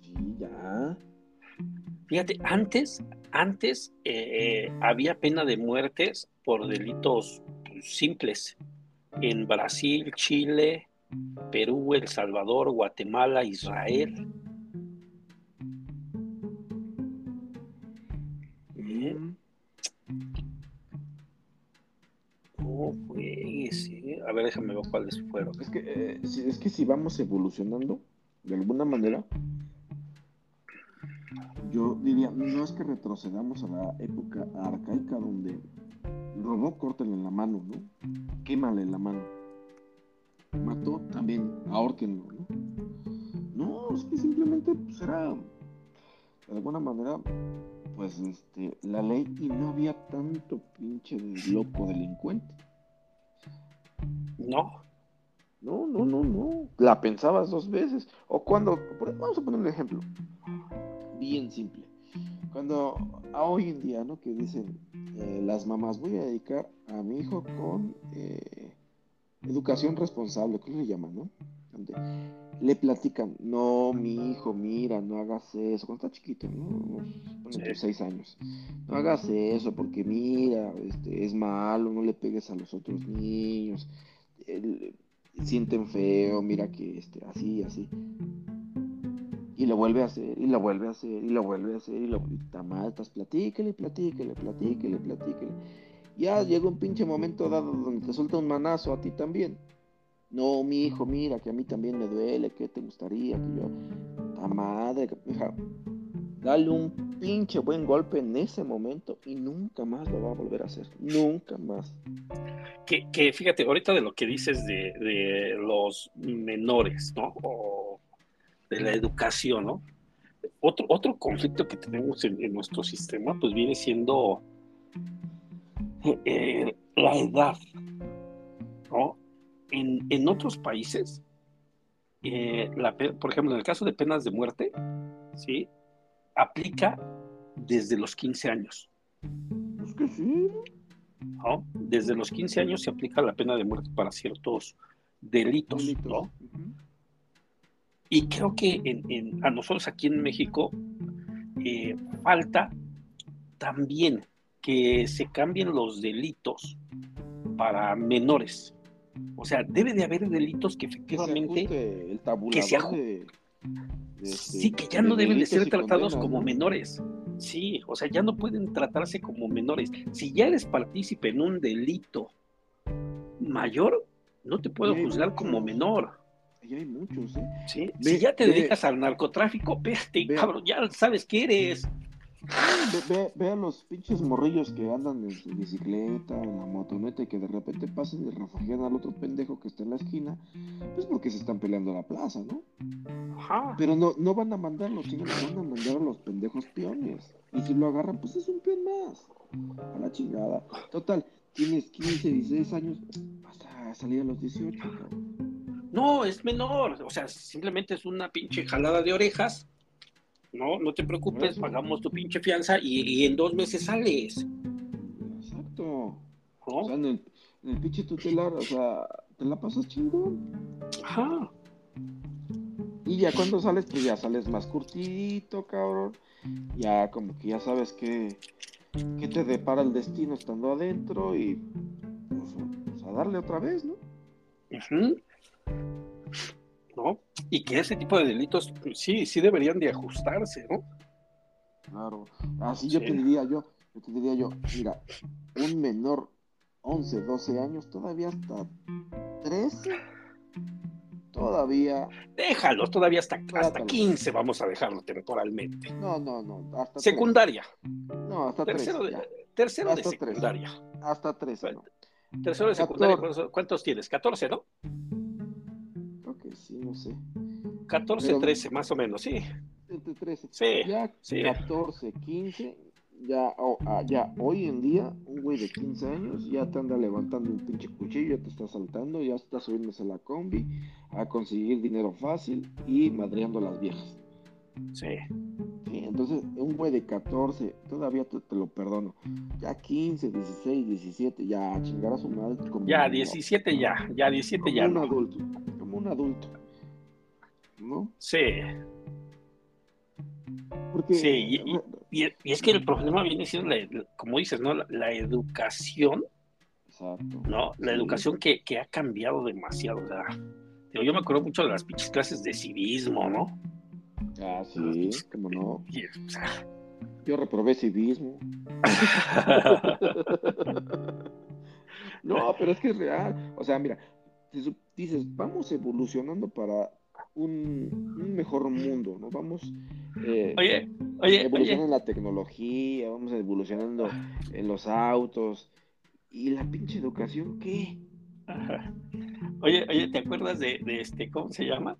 Sí, ya. Fíjate, antes, antes eh, había pena de muertes por delitos simples. En Brasil, Chile, Perú, El Salvador, Guatemala, Israel. A ver, déjame ver cuáles fueron. Es que, eh, es que si vamos evolucionando, de alguna manera, yo diría, no es que retrocedamos a la época arcaica donde robó, córtale en la mano, ¿no? Quémale la mano. Mató, también, ahorquenlo, ¿no? No, es que simplemente pues, era, de alguna manera, pues este, la ley y no había tanto pinche loco delincuente. No. No, no, no, no. La pensabas dos veces. O cuando, vamos a poner un ejemplo. Bien simple. Cuando a hoy en día, ¿no? Que dicen eh, las mamás, voy a dedicar a mi hijo con eh, educación responsable, ¿qué le llaman, no? le platican, no, mi hijo, mira, no hagas eso, cuando está chiquito, ¿no? seis años, no hagas eso porque mira, este, es malo, no le pegues a los otros niños, sienten feo, mira que este, así, así. Y lo vuelve a hacer, y lo vuelve a hacer, y lo vuelve a hacer, y lo está mal, estás platíquele, platíquele, platíquele, platíquele. Ya llega un pinche momento dado donde te suelta un manazo a ti también. No, mi hijo, mira, que a mí también me duele, que te gustaría que yo. La madre, hija, dale un pinche buen golpe en ese momento y nunca más lo va a volver a hacer. Nunca más. Que, que fíjate, ahorita de lo que dices de, de los menores, ¿no? De la educación, ¿no? Otro, otro conflicto que tenemos en, nuestro sistema, pues viene siendo eh, la edad, ¿no? en, otros países, eh, por ejemplo, en el caso de penas de muerte, ¿sí? aplica desde los 15 años. Es que sí. Desde los 15 años se aplica la pena de muerte para ciertos delitos, ¿no? Y creo que a nosotros aquí en México eh, falta también que se cambien los delitos para menores. O sea, debe de haber delitos que efectivamente que se ajuste, sí, que ya no deben de ser tratados como menores. Sí, o sea, ya no pueden tratarse como menores. Si ya eres partícipe en un delito mayor, no te puedo juzgar como menor. Ya hay muchos, ¿eh? Sí, si ya te dedicas al narcotráfico, espérate, cabrón, ya sabes qué eres. Ve, ve, a los pinches morrillos que andan en su bicicleta, en la motoneta y que de repente pasan y refugian al otro pendejo que está en la esquina, pues porque se están peleando la plaza, ¿no? Ajá. Pero no, no van a mandarlos, sino van a mandar a los pendejos peones. Y si lo agarran, pues es un peón más. A la chingada. Total, tienes 15, 16 años, hasta salir a los 18, No, es menor. O sea, simplemente es una pinche jalada de orejas no, no te preocupes, pagamos tu pinche fianza y, en dos meses sales. Exacto. O sea, en el, pinche tutelar, o sea, te la pasas chingón. Ajá. Y ya cuando sales, pues ya sales más curtito, cabrón. Ya como que ya sabes que, que te depara el destino estando adentro y pues, a darle otra vez, ¿no? Ajá. ¿No? Y que ese tipo de delitos pues, sí, sí deberían de ajustarse, ¿no? Claro, así yo te diría yo, yo te diría yo, mira, un menor 11, 12 años, todavía hasta 13, todavía... Déjalos, todavía hasta, hasta 15 vamos a dejarlo temporalmente. No, no, no, hasta Secundaria. No, hasta tercero 13. De, tercero de secundaria. Hasta 13, no. Tercero de secundaria, ¿cuántos tienes? 14, ¿no? Sí, no sé. 14, 13, más o menos, sí. Entre 13. Sí, ya 14, 15, ya, ah, ya hoy en día, un güey de 15 años ya te anda levantando un pinche cuchillo, ya te está saltando, ya está subiéndose a la combi a conseguir dinero fácil y madreando a las viejas. Sí. sí entonces, un güey de 14, todavía te, lo perdono. Ya 15, 16, 17, ya chingar a su madre. ya, 17 ya, ya 17 ya. Un adulto un adulto. ¿No? Sí. Porque, sí, Y, es que el problema viene siendo, como dices, ¿no? La, educación, Exacto. ¿no? La educación que, ha cambiado demasiado. O sea, yo me acuerdo mucho de las pinches clases de civismo, ¿no? Ah, sí, cómo no. yo reprobé civismo. no, pero es que es real. O sea, mira, dices, vamos evolucionando para un, mejor mundo, ¿no? Vamos eh, oye, oye, evolucionando en la tecnología, vamos evolucionando en los autos. ¿Y la pinche educación qué? Oye, oye, ¿te acuerdas de, este, cómo se llama?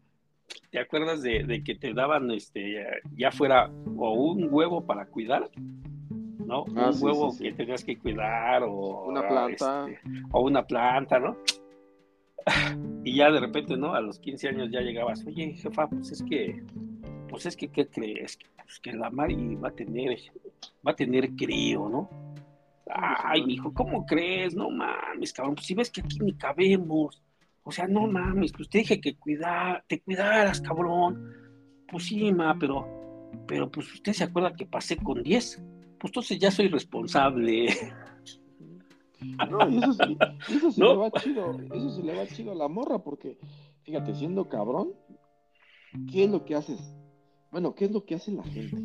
¿Te acuerdas de, que te daban este ya fuera o un huevo para cuidar? ¿No? Ah, un huevo que tenías que cuidar o una planta. Este, o una planta, ¿no? y ya de repente, ¿no? A los 15 años ya llegabas, oye, jefa, pues es que, pues es que, ¿qué crees? Pues que la Mari va a tener, va a tener crío, ¿no? Ay, hijo, ¿cómo crees? No mames, cabrón, pues si ves que aquí ni cabemos. O sea, no mames, pues te dije que cuidar, te cuidaras, cabrón. Pues sí, ma, pero, pero pues usted se acuerda que pasé con 10. Pues entonces ya soy responsable. No, eso, sí, eso sí le va chido, eso sí le va chido a la morra, porque, fíjate, siendo cabrón, ¿qué es lo que haces? Bueno, ¿qué es lo que hace la gente?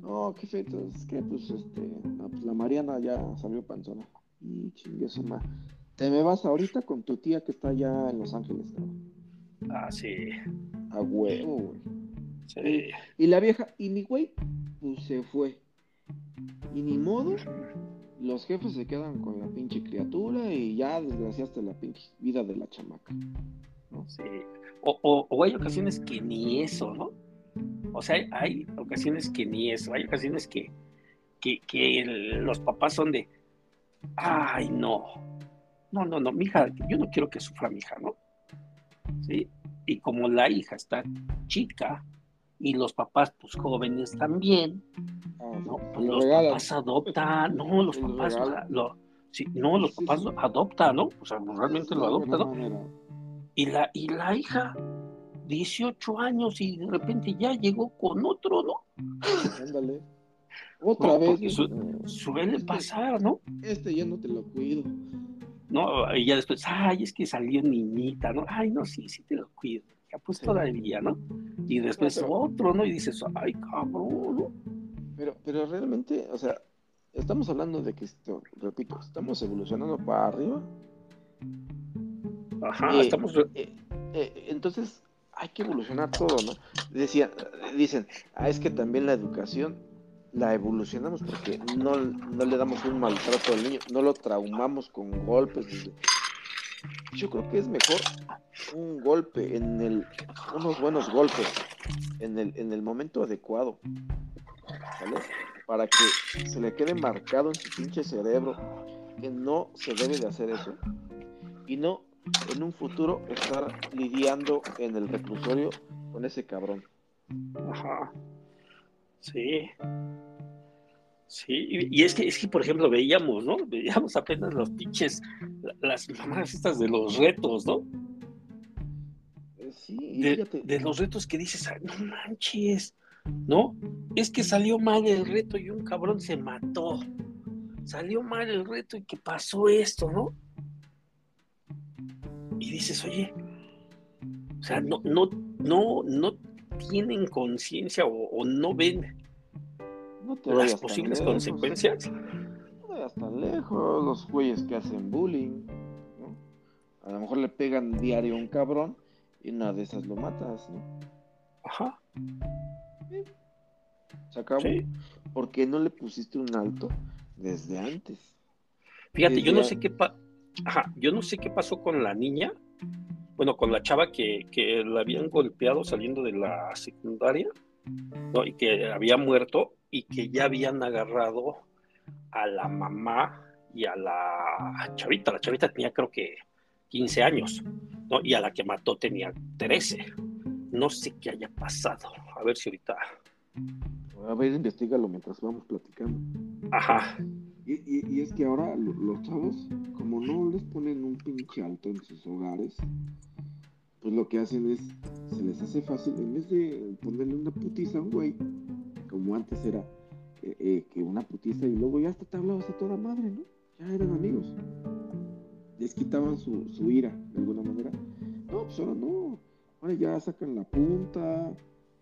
No, qué feito, es que pues este, pues, la Mariana ya salió panzona. Y chingue su Te me vas ahorita con tu tía que está allá en Los Ángeles, cabrón. Ah, sí. A huevo, güey. Sí. Y la vieja, y mi güey, pues se fue. Y ni modo, los jefes se quedan con la pinche criatura y ya desgraciaste la pinche vida de la chamaca. ¿no? Sí. O, o, hay ocasiones que ni eso, ¿no? O sea, hay, ocasiones que ni eso, hay ocasiones que, que, los papás son de, ay, no, no, no, no, mi hija, yo no quiero que sufra mi hija, ¿no? ¿Sí? Y como la hija está chica, y los papás, pues jóvenes también, ah, ¿no? Pues los papás adoptan, no, los papás, lo, sí, no, los papás adoptan, ¿no? O sea, realmente lo adoptan, ¿no? Y la, y la hija, 18 años y de repente ya llegó con otro, ¿no? Ándale. Otra vez. suele pasar, ¿no? Este ya no te lo cuido. No, y ya después, ay, es que salió niñita, ¿no? Ay, no, sí, sí te lo cuido pues todavía, ¿no? Y después otro, ¿no? Y dices, ay, cabrón, ¿no? Pero, pero realmente, o sea, estamos hablando de que, esto, repito, estamos evolucionando para arriba. Ajá, estamos... Eh, eh, entonces, hay que evolucionar todo, ¿no? Decía, dicen, ah, es que también la educación la evolucionamos porque no, no le damos un maltrato al niño, no lo traumamos con golpes. Yo creo que es mejor un golpe, en el, unos buenos golpes, en el, en el momento adecuado, Para que se le quede marcado en su pinche cerebro que no se debe de hacer eso y no en un futuro estar lidiando en el reclusorio con ese cabrón. Ajá. Sí. Sí, y es que, es que, por ejemplo, veíamos, ¿no? Veíamos apenas los pinches, las mamadas estas de los retos, ¿no? de, los retos que dices, no manches, ¿no? Es que salió mal el reto y un cabrón se mató. Salió mal el reto y que pasó esto, ¿no? Y dices, oye, o sea, no, no, no, no tienen conciencia o, no ven las posibles consecuencias. No vayas tan lejos, los güeyes que hacen bullying, ¿no? A lo mejor le pegan diario a un cabrón y una de esas lo matas, ¿no? Ajá. Se acabó. Porque no le pusiste un alto desde antes. Fíjate, yo no sé qué Ajá, yo no sé qué pasó con la niña, bueno, con la chava que, que la habían golpeado saliendo de la secundaria, ¿no? Y que había muerto y que ya habían agarrado a la mamá y a la chavita. La chavita tenía creo que 15 años, ¿no? Y a la que mató tenía 13. No sé qué haya pasado. A ver si ahorita. A ver, investigalo mientras vamos platicando. Ajá. Y, es que ahora los chavos, como no les ponen un pinche alto en sus hogares, pues lo que hacen es, se les hace fácil, en vez de ponerle una putiza a un güey, como antes era, eh, eh, que una putiza y luego ya hasta te hablabas a toda madre, ¿no? Ya eran amigos. Les quitaban su, su ira de alguna manera. No, pues ahora no. Ahora ya sacan la punta,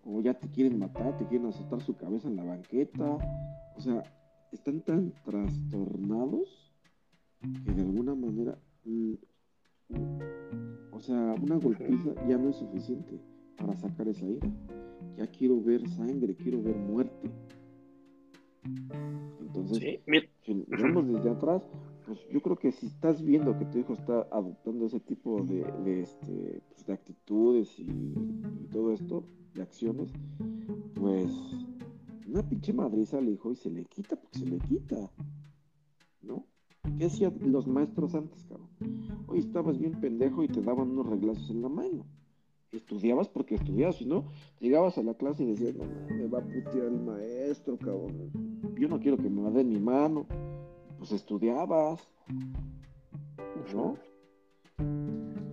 o ya te quieren matar, te quieren azotar su cabeza en la banqueta. O sea, están tan trastornados que de alguna manera, mm, o sea, una golpiza ya no es suficiente para sacar esa ira. Ya quiero ver sangre, quiero ver muerte. Entonces, si lo vemos desde atrás, pues yo creo que si estás viendo que tu hijo está adoptando ese tipo de, este, pues, de actitudes y, todo esto, de acciones, pues una pinche madriza al hijo y se le quita porque se le quita. ¿No? ¿Qué hacían los maestros antes, cabrón? Hoy estabas bien pendejo y te daban unos reglazos en la mano. Estudiabas porque estudiabas, si no, llegabas a la clase y decías, no, me va a putear el maestro, cabrón. Yo no quiero que me dé mi mano pues estudiabas, ¿no?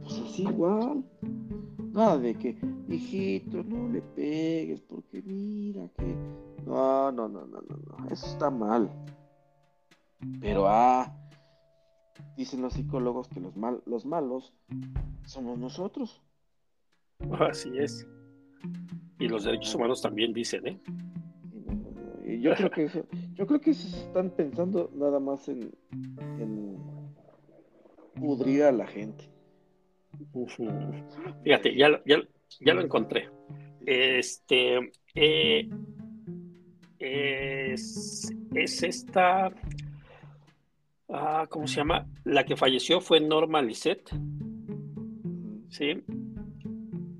Pues así igual. Nada de que, hijito, no le pegues, porque mira que. No, no, no, no, no, no. Eso está mal. Pero, ah, dicen los psicólogos que los, mal, los malos somos nosotros. Así es. Y los derechos humanos también dicen, ¿eh? yo creo que eso, yo creo que están pensando nada más en, en pudrir a la gente. Fíjate, ya, ya, ya lo encontré. Este eh, es, es, esta. Ah, ¿Cómo se llama? La que falleció fue Norma Lisette. Sí.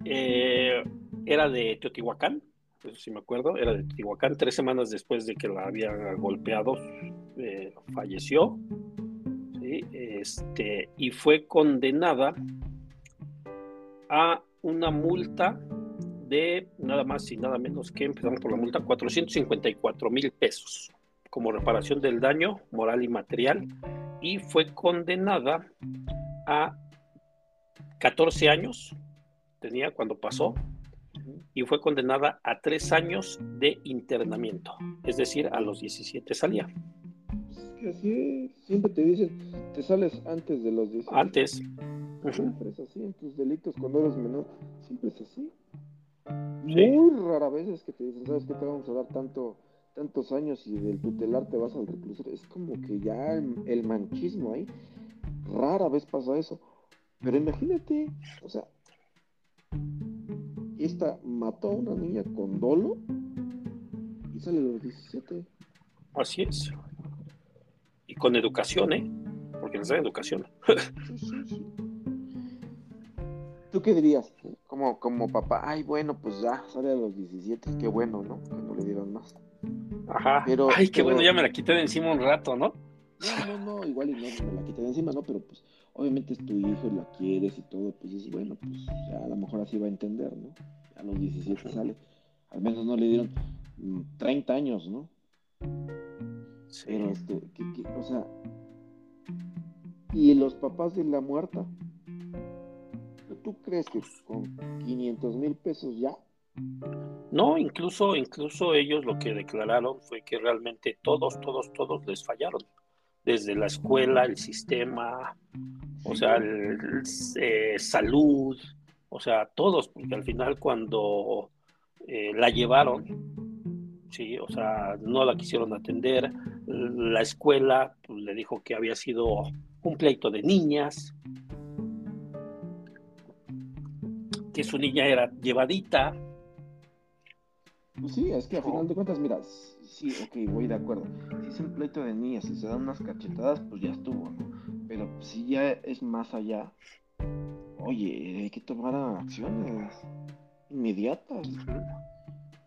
Eh, era de Teotihuacán si me acuerdo, era de Teotihuacán, tres semanas después de que la había golpeado, eh, falleció, este, y fue condenada a una multa de nada más y nada menos que, empezamos por la multa, 454 mil pesos como reparación del daño moral y material, y fue condenada a 14 años, tenía cuando pasó, y fue condenada a tres años de internamiento, es decir, a los 17 salía. Así siempre te dicen, te sales antes de los 17. Antes. Siempre es así, en tus delitos cuando eres menor, siempre es así. Muy rara vez es que te dicen, ¿sabes qué? Te vamos a dar tanto, tantos años y del tutelar te vas al reclusorio. Es como que ya el, el manchismo ahí, rara vez pasa eso. Pero imagínate, o sea, esta mató a una niña con dolo y sale a los 17. Así es. Y con educación, ¿eh? Porque les da educación. ¿Tú qué dirías? Como, como papá, ay, bueno, pues ya, sale a los 17, qué bueno, ¿no? Que no le dieron más. Ajá. Pero, ay, qué bueno, ya me la quité de encima un rato, ¿no? No, no, no, igual y no me la quité de encima, ¿no? Pero pues, obviamente es tu hijo y lo quieres y todo, pues es bueno, pues ya a lo mejor así va a entender, ¿no? A los 17 sale. Al menos no le dieron 30 mm, años, ¿no? Sí. Pero este, o sea, y los papás de la muerta, ¿tú crees que con 500 mil pesos ya? No, incluso, incluso ellos lo que declararon fue que realmente todos, todos, todos les fallaron desde la escuela, el sistema, o sea, el, eh, salud, o sea, todos, porque al final cuando eh, la llevaron, sí, o sea, no la quisieron atender, la escuela pues, le dijo que había sido un pleito de niñas, que su niña era llevadita. Pues sí, es que a final de cuentas, mira, sí, ok, voy de acuerdo. Si es un pleito de niñas y se dan unas cachetadas, pues ya estuvo, ¿no? Pero si ya es más allá, oye, hay que tomar acciones inmediatas,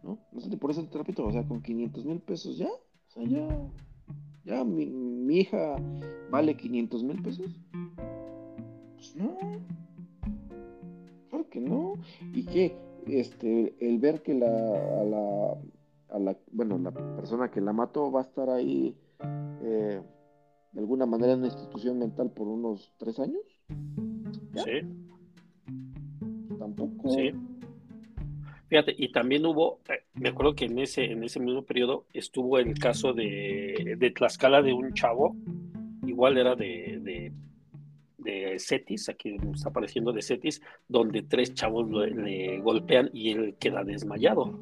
¿no? No sé, por eso te repito, o sea, con 500 mil pesos ya, o sea, ya, ya, mi, mi hija vale 500 mil pesos. Pues no, que no. Y que, este, el ver que la, a la a la, bueno, la persona que la mató va a estar ahí eh, de alguna manera en una institución mental por unos tres años. Sí. Tampoco. Sí. Fíjate, y también hubo, eh, me acuerdo que en ese, en ese mismo periodo estuvo el caso de, de Tlaxcala de un chavo, igual era de, de, de Cetis, aquí está apareciendo de Cetis, donde tres chavos le, golpean y él queda desmayado.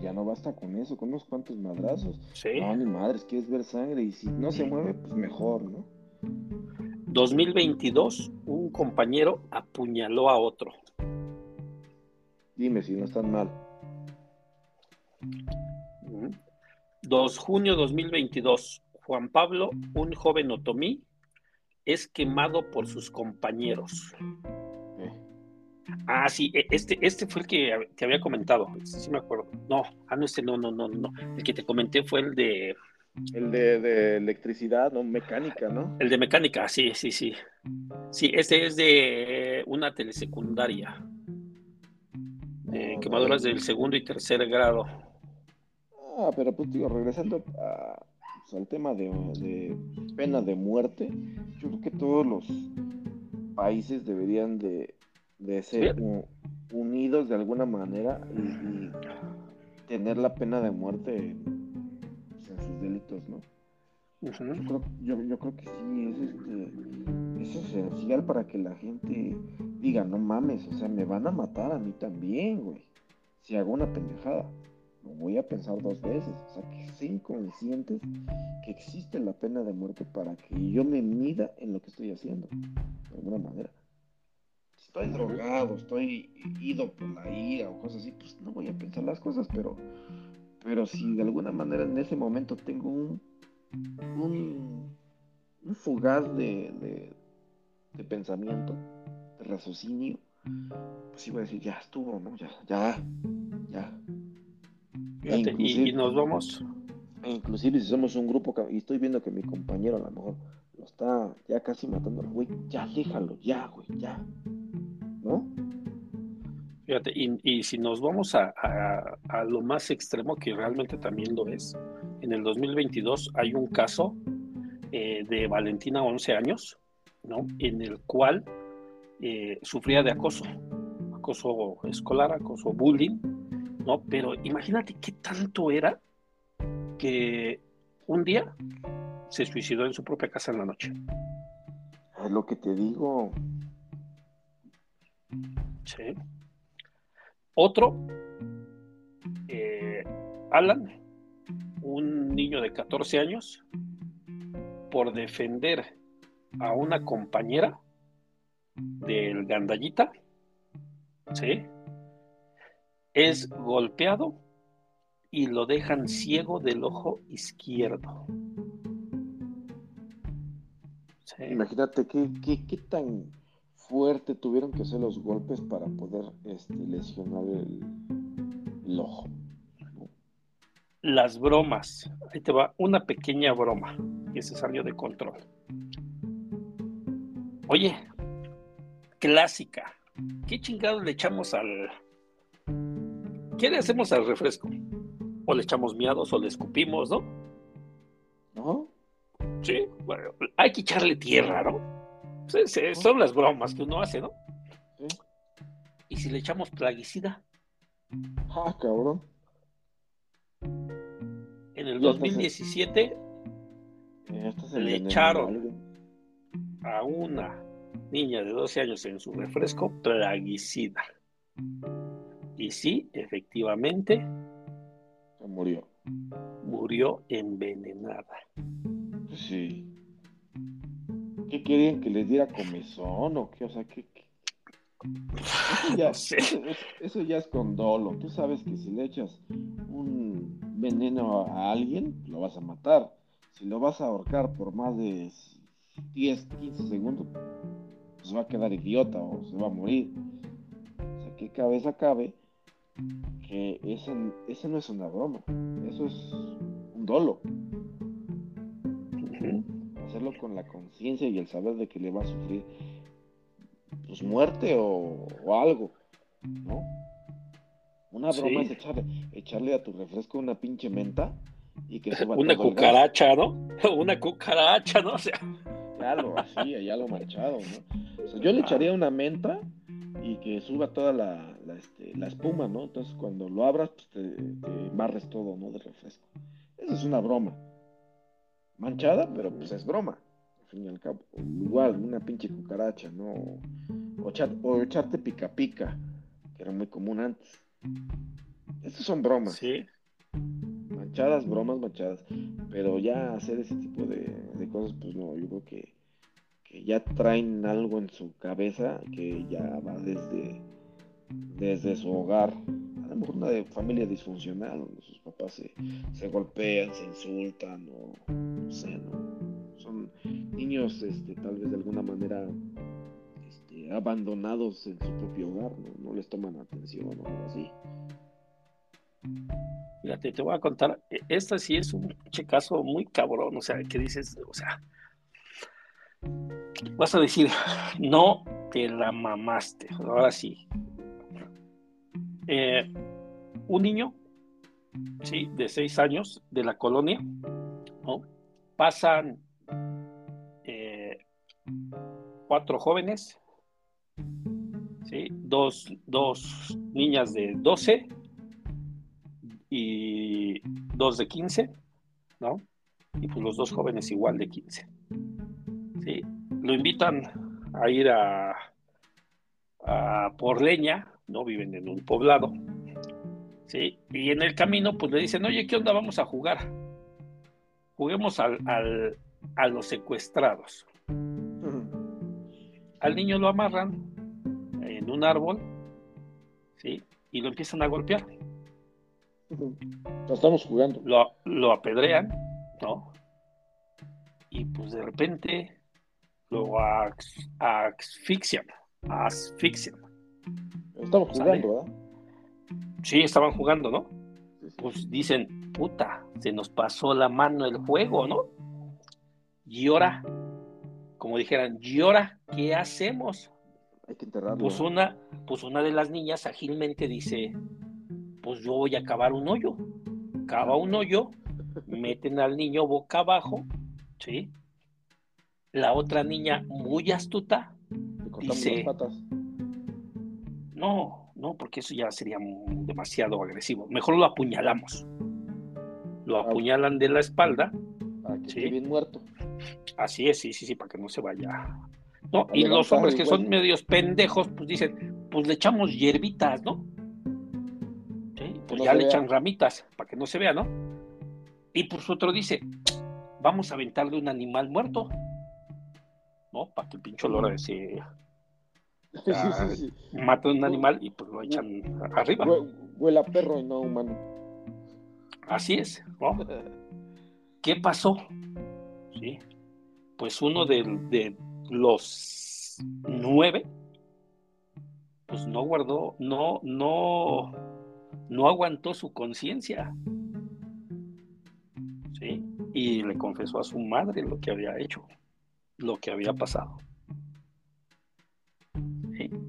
Ya no basta con eso, con unos cuantos madrazos. No, ni madres, quieres ver sangre y si no se mueve, pues mejor, ¿no? 2022, un compañero apuñaló a otro. Dime si no están mal. 2 junio 2022. Juan Pablo, un joven otomí, es quemado por sus compañeros. Ah, sí, e, este, este fue el que te había comentado. Este sí me acuerdo. No, ah, no, este no, no, no, no. El que te comenté fue el de. El de, de electricidad, no mecánica, ¿no? El de mecánica, sí, sí, sí. Sí, este es de una telesecundaria quemaduras del segundo y tercer grado. Ah, pero pues digo, regresando pues, al tema de, pena de muerte, yo creo que todos los países deberían de, ser unidos de alguna manera y, tener la pena de muerte pues, en sus delitos, ¿no? yo, creo, que sí, es, este, es esencial para que la gente diga, no mames, o sea, me van a matar a mí también, güey si hago una pendejada, lo voy a pensar dos veces. O sea, que sean conscientes que existe la pena de muerte para que yo me mida en lo que estoy haciendo, de alguna manera. Si estoy drogado, estoy ido por la ira o cosas así, pues no voy a pensar las cosas, pero, pero si de alguna manera en ese momento tengo un, un, un fugaz de, de, de pensamiento, de raciocinio, pues iba a decir, ya estuvo, ¿no? Ya, ya, ya. Y, nos vamos. Inclusive si somos un grupo, y estoy viendo que mi compañero a lo mejor lo está ya casi matando, güey, ya déjalo, ya, güey, ya. ¿No? Fíjate, y, si nos vamos a, a, lo más extremo, que realmente también lo es, en el 2022 hay un caso eh, de Valentina, 11 años, ¿no? En el cual eh, sufría de acoso, acoso escolar, acoso bullying, ¿no? Pero imagínate qué tanto era que un día se suicidó en su propia casa en la noche. Es lo que te digo. Sí. Otro, eh, Alan, un niño de 14 años, por defender a una compañera, del gandallita, ¿sí? Es golpeado y lo dejan ciego del ojo izquierdo. Imagínate qué, qué, tan fuerte tuvieron que ser los golpes para poder este, lesionar el, ojo. Las bromas. Ahí te va una pequeña broma que se salió de control. Oye, clásica. ¿Qué chingados le echamos al... ¿Qué le hacemos al refresco? O le echamos miados o le escupimos, ¿no? ¿No? Sí, bueno, hay que echarle tierra, ¿no? son las bromas que uno hace, ¿no? Sí. ¿Y si le echamos plaguicida? Ah, cabrón. En el 2017 le echaron a una niña de 12 años en su refresco plaguicida. Y sí, efectivamente. Murió. Murió envenenada. Sí. ¿Qué querían que les diera comezón o qué? O sea, ¿qué? Eso, ya, eso, ya es con dolo. Tú sabes que si le echas un veneno a alguien, lo vas a matar. Si lo vas a ahorcar por más de 10, 15 segundos, se va a quedar idiota o se va a morir. O sea, que cabeza cabe que ese, ese no es una broma, eso es un dolo. Hacerlo con la conciencia y el saber de que le va a sufrir pues muerte o, algo, ¿no? Una broma es echarle, echarle a tu refresco una pinche menta y que suba Una cucaracha, ¿no? Una cucaracha, ¿no? O sea. Lo así, ya lo marchado, ¿no? yo le echaría una menta y que suba toda la, este, este, la espuma, ¿no? Entonces cuando lo abras, pues te, barres todo, ¿no? De refresco. Esa es una broma. Manchada, pero pues es broma. Al fin y al cabo. Igual, una pinche cucaracha, ¿no? O, echarte pica pica, que era muy común antes. Estas son bromas. Sí. Manchadas, bromas manchadas. Pero ya hacer ese tipo de, de cosas, pues no, yo creo que que ya traen algo en su cabeza que ya va desde, desde su hogar. A lo mejor una familia disfuncional, donde sus papás se, se golpean, se insultan, o no sé, ¿no? Son niños, este, tal vez de alguna manera este, abandonados en su propio hogar, ¿no? No les toman atención o algo así. Fíjate, te voy a contar, e, esta sí es un caso muy cabrón, o sea, que dices, o sea, vas a decir, no te la mamaste. Ahora sí. Eh, un niño, sí, de seis años de la colonia, ¿no? Pasan eh, cuatro jóvenes, ¿sí? Dos, dos niñas de 12 y dos de 15, ¿no? Y pues los dos jóvenes igual de 15. ¿Sí? Lo invitan a ir a, por leña, ¿no? Viven en un poblado, ¿sí? Y en el camino, pues le dicen, oye, ¿qué onda? Vamos a jugar. Juguemos al, a los secuestrados. Al niño lo amarran en un árbol, ¿sí? Y lo empiezan a golpear. estamos jugando. Lo, lo apedrean, ¿no? Y pues de repente lo asfixian, asfixian. Estamos jugando, ¿verdad? Sí, estaban jugando, ¿no? Pues dicen, puta, se nos pasó la mano el juego, ¿no? Y ahora, como dijeran, ¿y ahora qué hacemos? Hay que enterrarlo. Pues una, pues una de las niñas ágilmente dice, pues yo voy a cavar un hoyo. Cava un hoyo, meten al niño boca abajo, ¿sí? La otra niña, muy astuta, dice, no, no, porque eso ya sería demasiado agresivo. Mejor lo apuñalamos. Lo ah, apuñalan de la espalda. Para que bien muerto. Así es, sí, sí, sí, para que no se vaya. No, y los hombres que son medios pendejos, pues dicen, pues le echamos hierbitas, ¿no? Pues ya le echan ramitas para que no se vea, ¿no? Y su otro dice, vamos a aventarle un animal muerto. ¿No? Para que el pincho olor se mata un animal y pues lo echan arriba. Huele a perro y no humano. Así es, ¿no? ¿Qué pasó? Sí. Pues uno de, los nueve, pues no guardó, no, no, no aguantó su conciencia. ¿Sí? Y le confesó a su madre lo que había hecho lo que había pasado.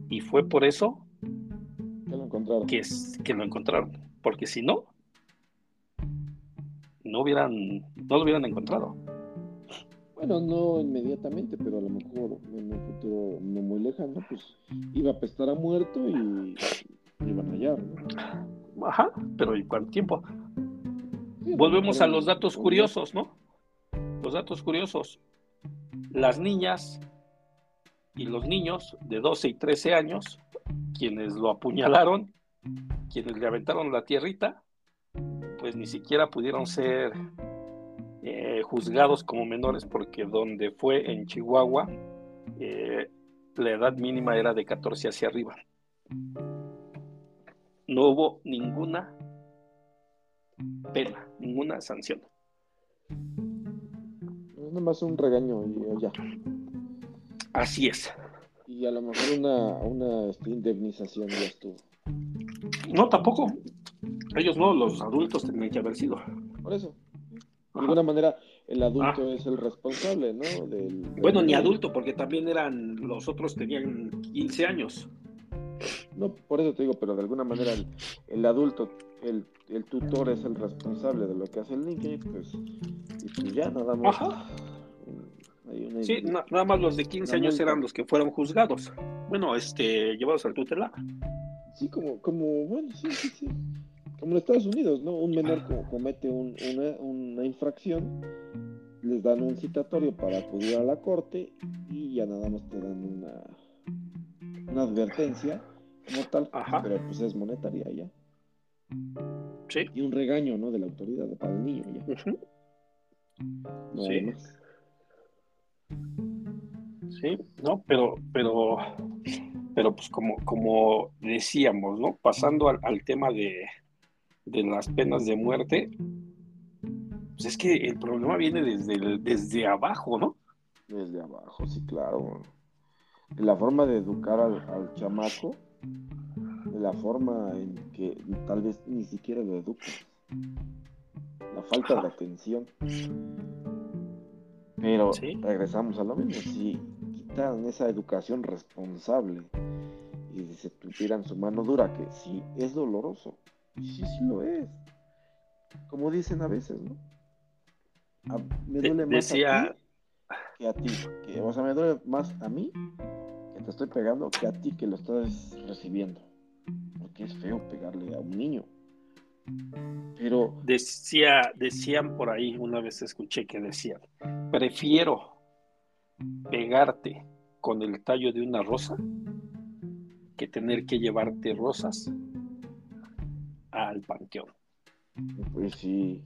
Y fue por eso que lo encontraron. Que, que lo encontraron. Porque si no, no hubieran, no lo hubieran encontrado. Bueno, no inmediatamente, pero a lo mejor en un futuro no muy lejano, pues iba a pestar a muerto y, iban a hallar, Ajá, pero ¿y cuánto tiempo? Volvemos a los datos curiosos, ¿no? Los datos curiosos las niñas y los niños de 12 y 13 años, quienes lo apuñalaron, quienes le aventaron la tierrita, pues ni siquiera pudieron ser eh, juzgados como menores porque donde fue en Chihuahua, eh, la edad mínima era de 14 hacia arriba. No hubo ninguna pena, ninguna sanción más un regaño y ya. Así es. Y a lo mejor una, una este, indemnización ya estuvo. No, tampoco. Ellos no, los adultos tendrían que haber sido. Por eso. De alguna manera, el adulto ah. es el responsable, ¿no? bueno, ni adulto, porque también eran, los otros tenían 15 años. No, por eso te digo, pero de alguna manera el, adulto, el, el, tutor es el responsable de lo que hace el niño, pues, y ya nada más. Ajá. Sí, nada más los de 15 años eran los que fueron juzgados. Bueno, este, llevados al tutelar. Sí, como, como, bueno, sí, sí, sí. Como en Estados Unidos, ¿no? Un menor comete una, una infracción, les dan un citatorio para acudir a la corte y ya nada más te dan una, una advertencia como tal, pero pues es monetaria ya. Sí. Y un regaño, ¿no? De la autoridad para el niño ya. Sí. Sí, no, pero, pero, pero pues como, como decíamos, ¿no? Pasando al, tema de, de, las penas de muerte, pues es que el problema viene desde, desde abajo, ¿no? Desde abajo, sí, claro. La forma de educar al, chamaco, la forma en que tal vez ni siquiera lo educas. La falta de atención. Pero regresamos a lo mismo. Si quitaran esa educación responsable y se tuvieran su mano dura, que sí es doloroso, sí, sí lo es. Como dicen a veces, ¿no? me duele más a ti que a ti. Que, o sea, me duele más a mí que te estoy pegando que a ti que lo estás recibiendo. Porque es feo pegarle a un niño. Pero. Decía, decían por ahí, una vez escuché que decían, prefiero pegarte con el tallo de una rosa que tener que llevarte rosas al panteón. Pues sí.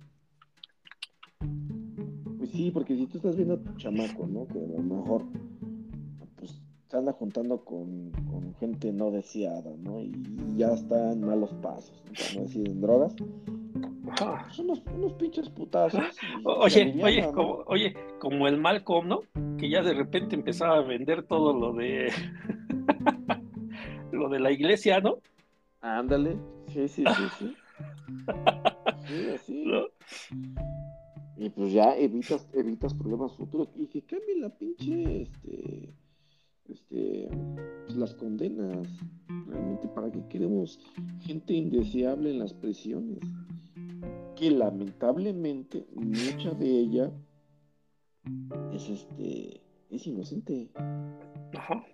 Pues sí, porque si tú estás viendo a tu chamaco, ¿no? Que a lo mejor se anda juntando con, gente no deseada, ¿no? Y ya está en malos pasos, ¿no? no decir en drogas. Son unos, unos pinches putazos. Oye, oye, como, oye, como el Malcolm, ¿no? Que ya de repente empezaba a vender todo lo de lo de la iglesia, ¿no? Ándale, sí, sí, sí, sí. Sí, así. Y pues ya evitas, evitas problemas futuros. Y que cambie la pinche, este, este, pues las condenas. Realmente, ¿para qué queremos gente indeseable en las prisiones? Que lamentablemente mucha de ella es este, es inocente. Ajá.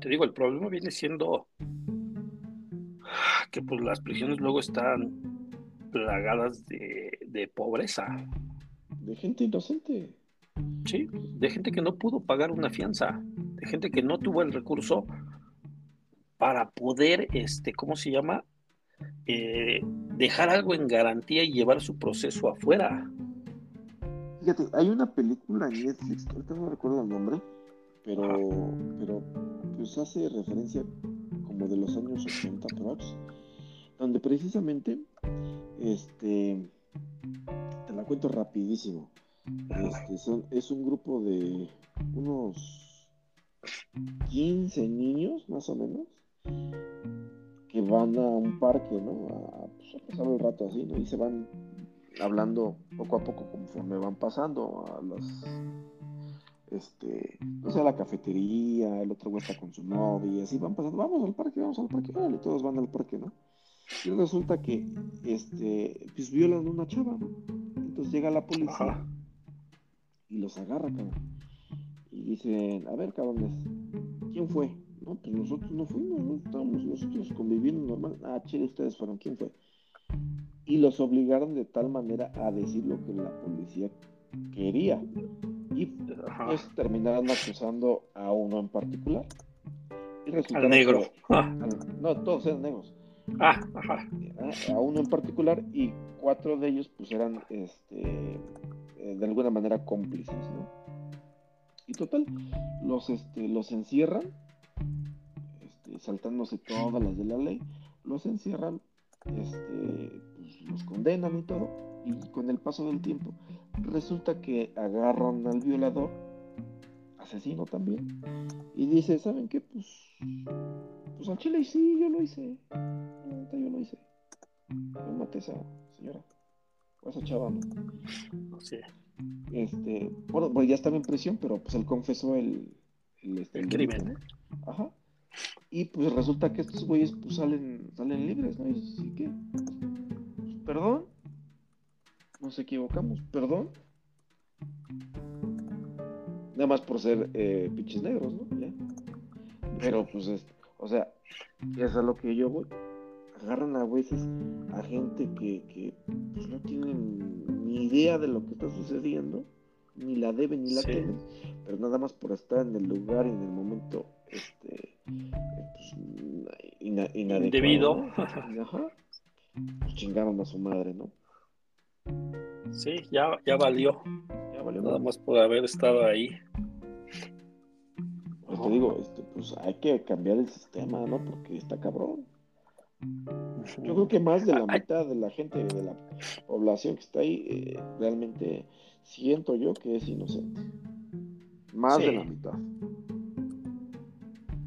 Te digo, el problema viene siendo que pues las prisiones luego están plagadas de, pobreza. De gente inocente. Sí, de gente que no pudo pagar una fianza, de gente que no tuvo el recurso para poder, este, ¿cómo se llama? Eh, dejar algo en garantía y llevar su proceso afuera. Fíjate, hay una película en Netflix, ahorita no recuerdo el nombre, pero, pero pues hace referencia como de los años 80 prox, donde precisamente este, te la cuento rapidísimo. Este, es un grupo de unos 15 niños, más o menos, que van a un parque, ¿no? A, pues, pasar el rato así, ¿no? Y se van hablando poco a poco conforme van pasando a las este, no sé, a la cafetería, el otro güey está con su novia, así van pasando, vamos al parque, vamos al parque, vale, todos van al parque, ¿no? Y resulta que este, pues violan a una chava, ¿no? Entonces llega la policía y los agarra, cabrón. Y dicen, a ver, cabrones, ¿quién fue? No, pues nosotros no fuimos, ¿no? Estábamos nosotros conviviendo normal. Ah, chile, ustedes fueron, ¿quién fue? Y los obligaron de tal manera a decir lo que la policía quería. Y pues terminaron acusando a uno en particular. Y al negro. no, todos eran negros. Ah, a uno en particular y cuatro de ellos pues eran este, eh, de alguna manera cómplices, ¿no? Y total, los, este, los encierran, este, saltándose todas las de la ley, los encierran, este, pues, los condenan y todo, y con el paso del tiempo resulta que agarran al violador, asesino también, y dice, ¿saben qué? Pues, pues al chile sí, yo lo hice yo lo hice. Yo maté a esa señora. Esa chava, ¿no? Este, bueno, pues ya estaba en prisión, pero pues él confesó el, el, este, crimen. Ajá. Y pues resulta que estos güeyes pues salen, salen libres, ¿no? Y sí que, pues, perdón, nos equivocamos, perdón. Nada más por ser eh, pinches negros, ¿no? Pero pues, es, o sea, Eso es lo que yo voy. Agarran a veces a gente que, que pues, no tienen ni idea de lo que está sucediendo, ni la deben ni la tienen, pero nada más por estar en el lugar y en el momento este pues, indebido. Pues, chingaron a su madre, ¿no? Sí, ya, ya valió. Ya valió. Nada más por haber estado ahí. Pues te digo, este, pues hay que cambiar el sistema, ¿no? Porque está cabrón. Yo creo que más de la mitad de la gente, de la población que está ahí, eh, realmente siento yo que es inocente. Más de la mitad.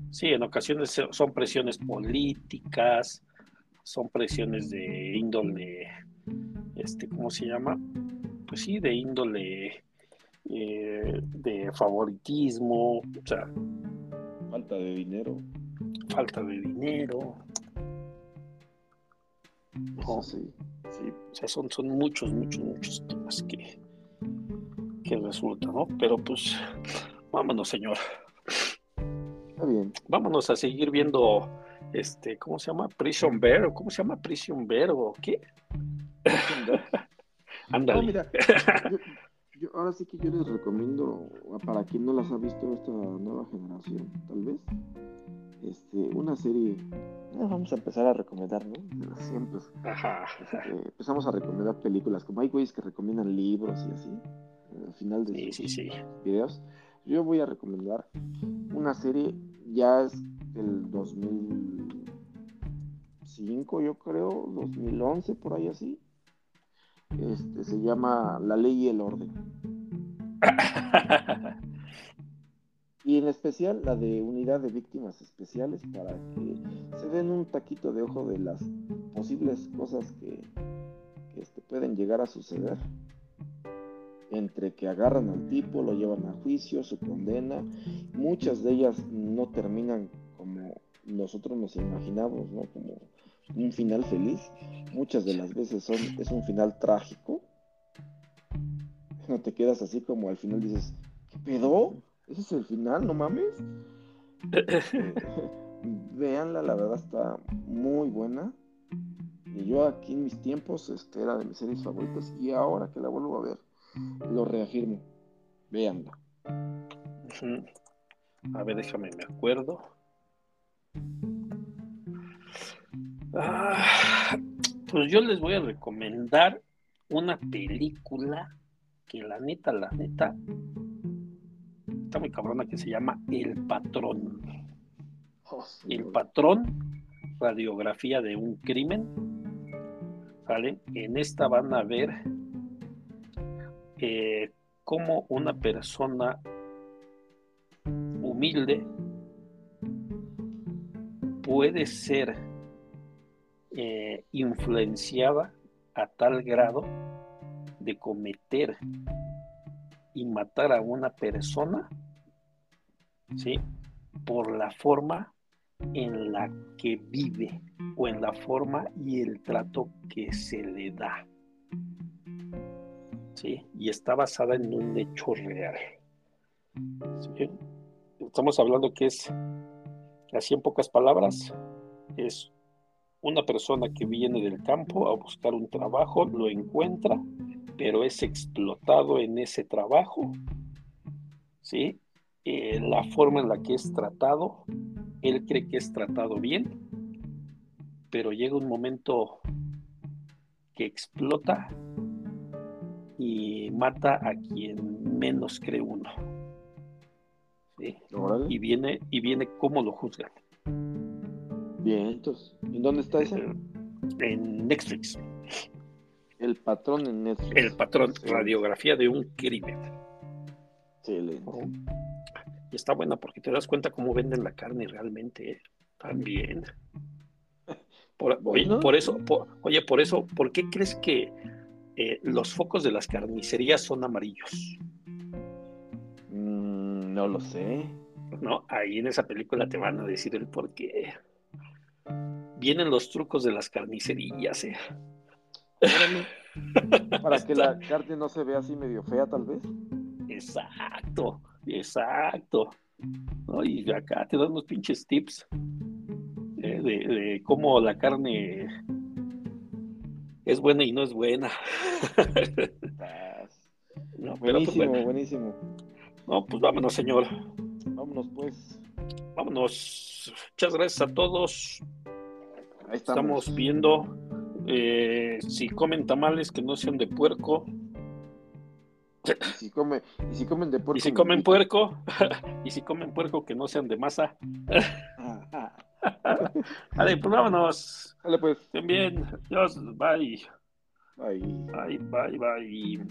Sí, en ocasiones son presiones políticas, son presiones de índole, este, ¿cómo se llama? Pues sí, de índole eh, de favoritismo, o sea. Falta de dinero. Falta de dinero. Sí. sí. O sea, son, son muchos, muchos, muchos temas que, que resultan, ¿no? Pero pues, vámonos, señor. Está bien. Vámonos a seguir viendo, este, ¿cómo se llama? Prison Bear, ¿cómo se llama? Prison Bear, o qué? Ándale. No, mira, yo, ahora sí que yo les recomiendo, para quien no las ha visto esta nueva generación, tal vez, este, una serie, vamos a empezar a recomendar, ¿no? Siempre. Ajá. Este, empezamos a recomendar películas, como hay güeyes que recomiendan libros y así, al final de sí, sí, sí. videos. Yo voy a recomendar una serie, ya es del 2005, yo creo, 2011, por ahí así. Este, se llama La Ley y el Orden. y en especial la de Unidad de Víctimas Especiales para que se den un taquito de ojo de las posibles cosas que, que este, pueden llegar a suceder entre que agarran al tipo, lo llevan a juicio, su condena, muchas de ellas no terminan como nosotros nos imaginamos, ¿no? Como un final feliz, muchas de las veces son, es un final trágico. No te quedas así como al final dices, ¿qué pedo? ¿Ese es el final? ¿No mames? Veanla, la verdad está muy buena. Y yo aquí en mis tiempos este, era de mis series favoritas y ahora que la vuelvo a ver, lo reafirmo. Veanla. A ver, déjame, me acuerdo. Ah, pues yo les voy a recomendar una película que la neta, la neta, está muy cabrona que se llama El Patrón. Oh, El Patrón, radiografía de un crimen. ¿Vale? En esta van a ver eh, cómo una persona humilde puede ser eh, influenciada a tal grado de cometer y matar a una persona, ¿sí? Por la forma en la que vive o en la forma y el trato que se le da. Y está basada en un hecho real. Estamos hablando que es, así en pocas palabras, es una persona que viene del campo a buscar un trabajo, lo encuentra, pero es explotado en ese trabajo, ¿sí? Eh, la forma en la que es tratado, él cree que es tratado bien, pero llega un momento que explota y mata a quien menos cree uno. Y viene, y viene cómo lo juzgan. Bien, entonces, ¿en dónde está ese? En Netflix. El patrón en Netflix. El patrón, radiografía de un crimen. Excelente. Y está buena porque te das cuenta cómo venden la carne realmente ¿eh? también. Por, por eso, oye, por eso, ¿por qué crees que eh, los focos de las carnicerías son amarillos. Mm, no lo sé. No, ahí en esa película te van a decir el por qué. Vienen los trucos de las carnicerías, ¿eh? Para que la carne no se vea así medio fea, tal vez. Exacto, exacto. Y acá te dan unos pinches tips. de, cómo la carne es buena y no es buena. buenísimo, pues, buenísimo. No, pues vámonos, señor. Vámonos, pues. Vámonos. Muchas gracias a todos. estamos. viendo eh, si comen tamales que no sean de puerco. Y si, come, y si comen de puerco. Y si comen puerco. y si comen puerco que no sean de masa. Vale, pues vámonos. Pues. Bien, bien. Dios, bye. Bye. Bye, bye, bye.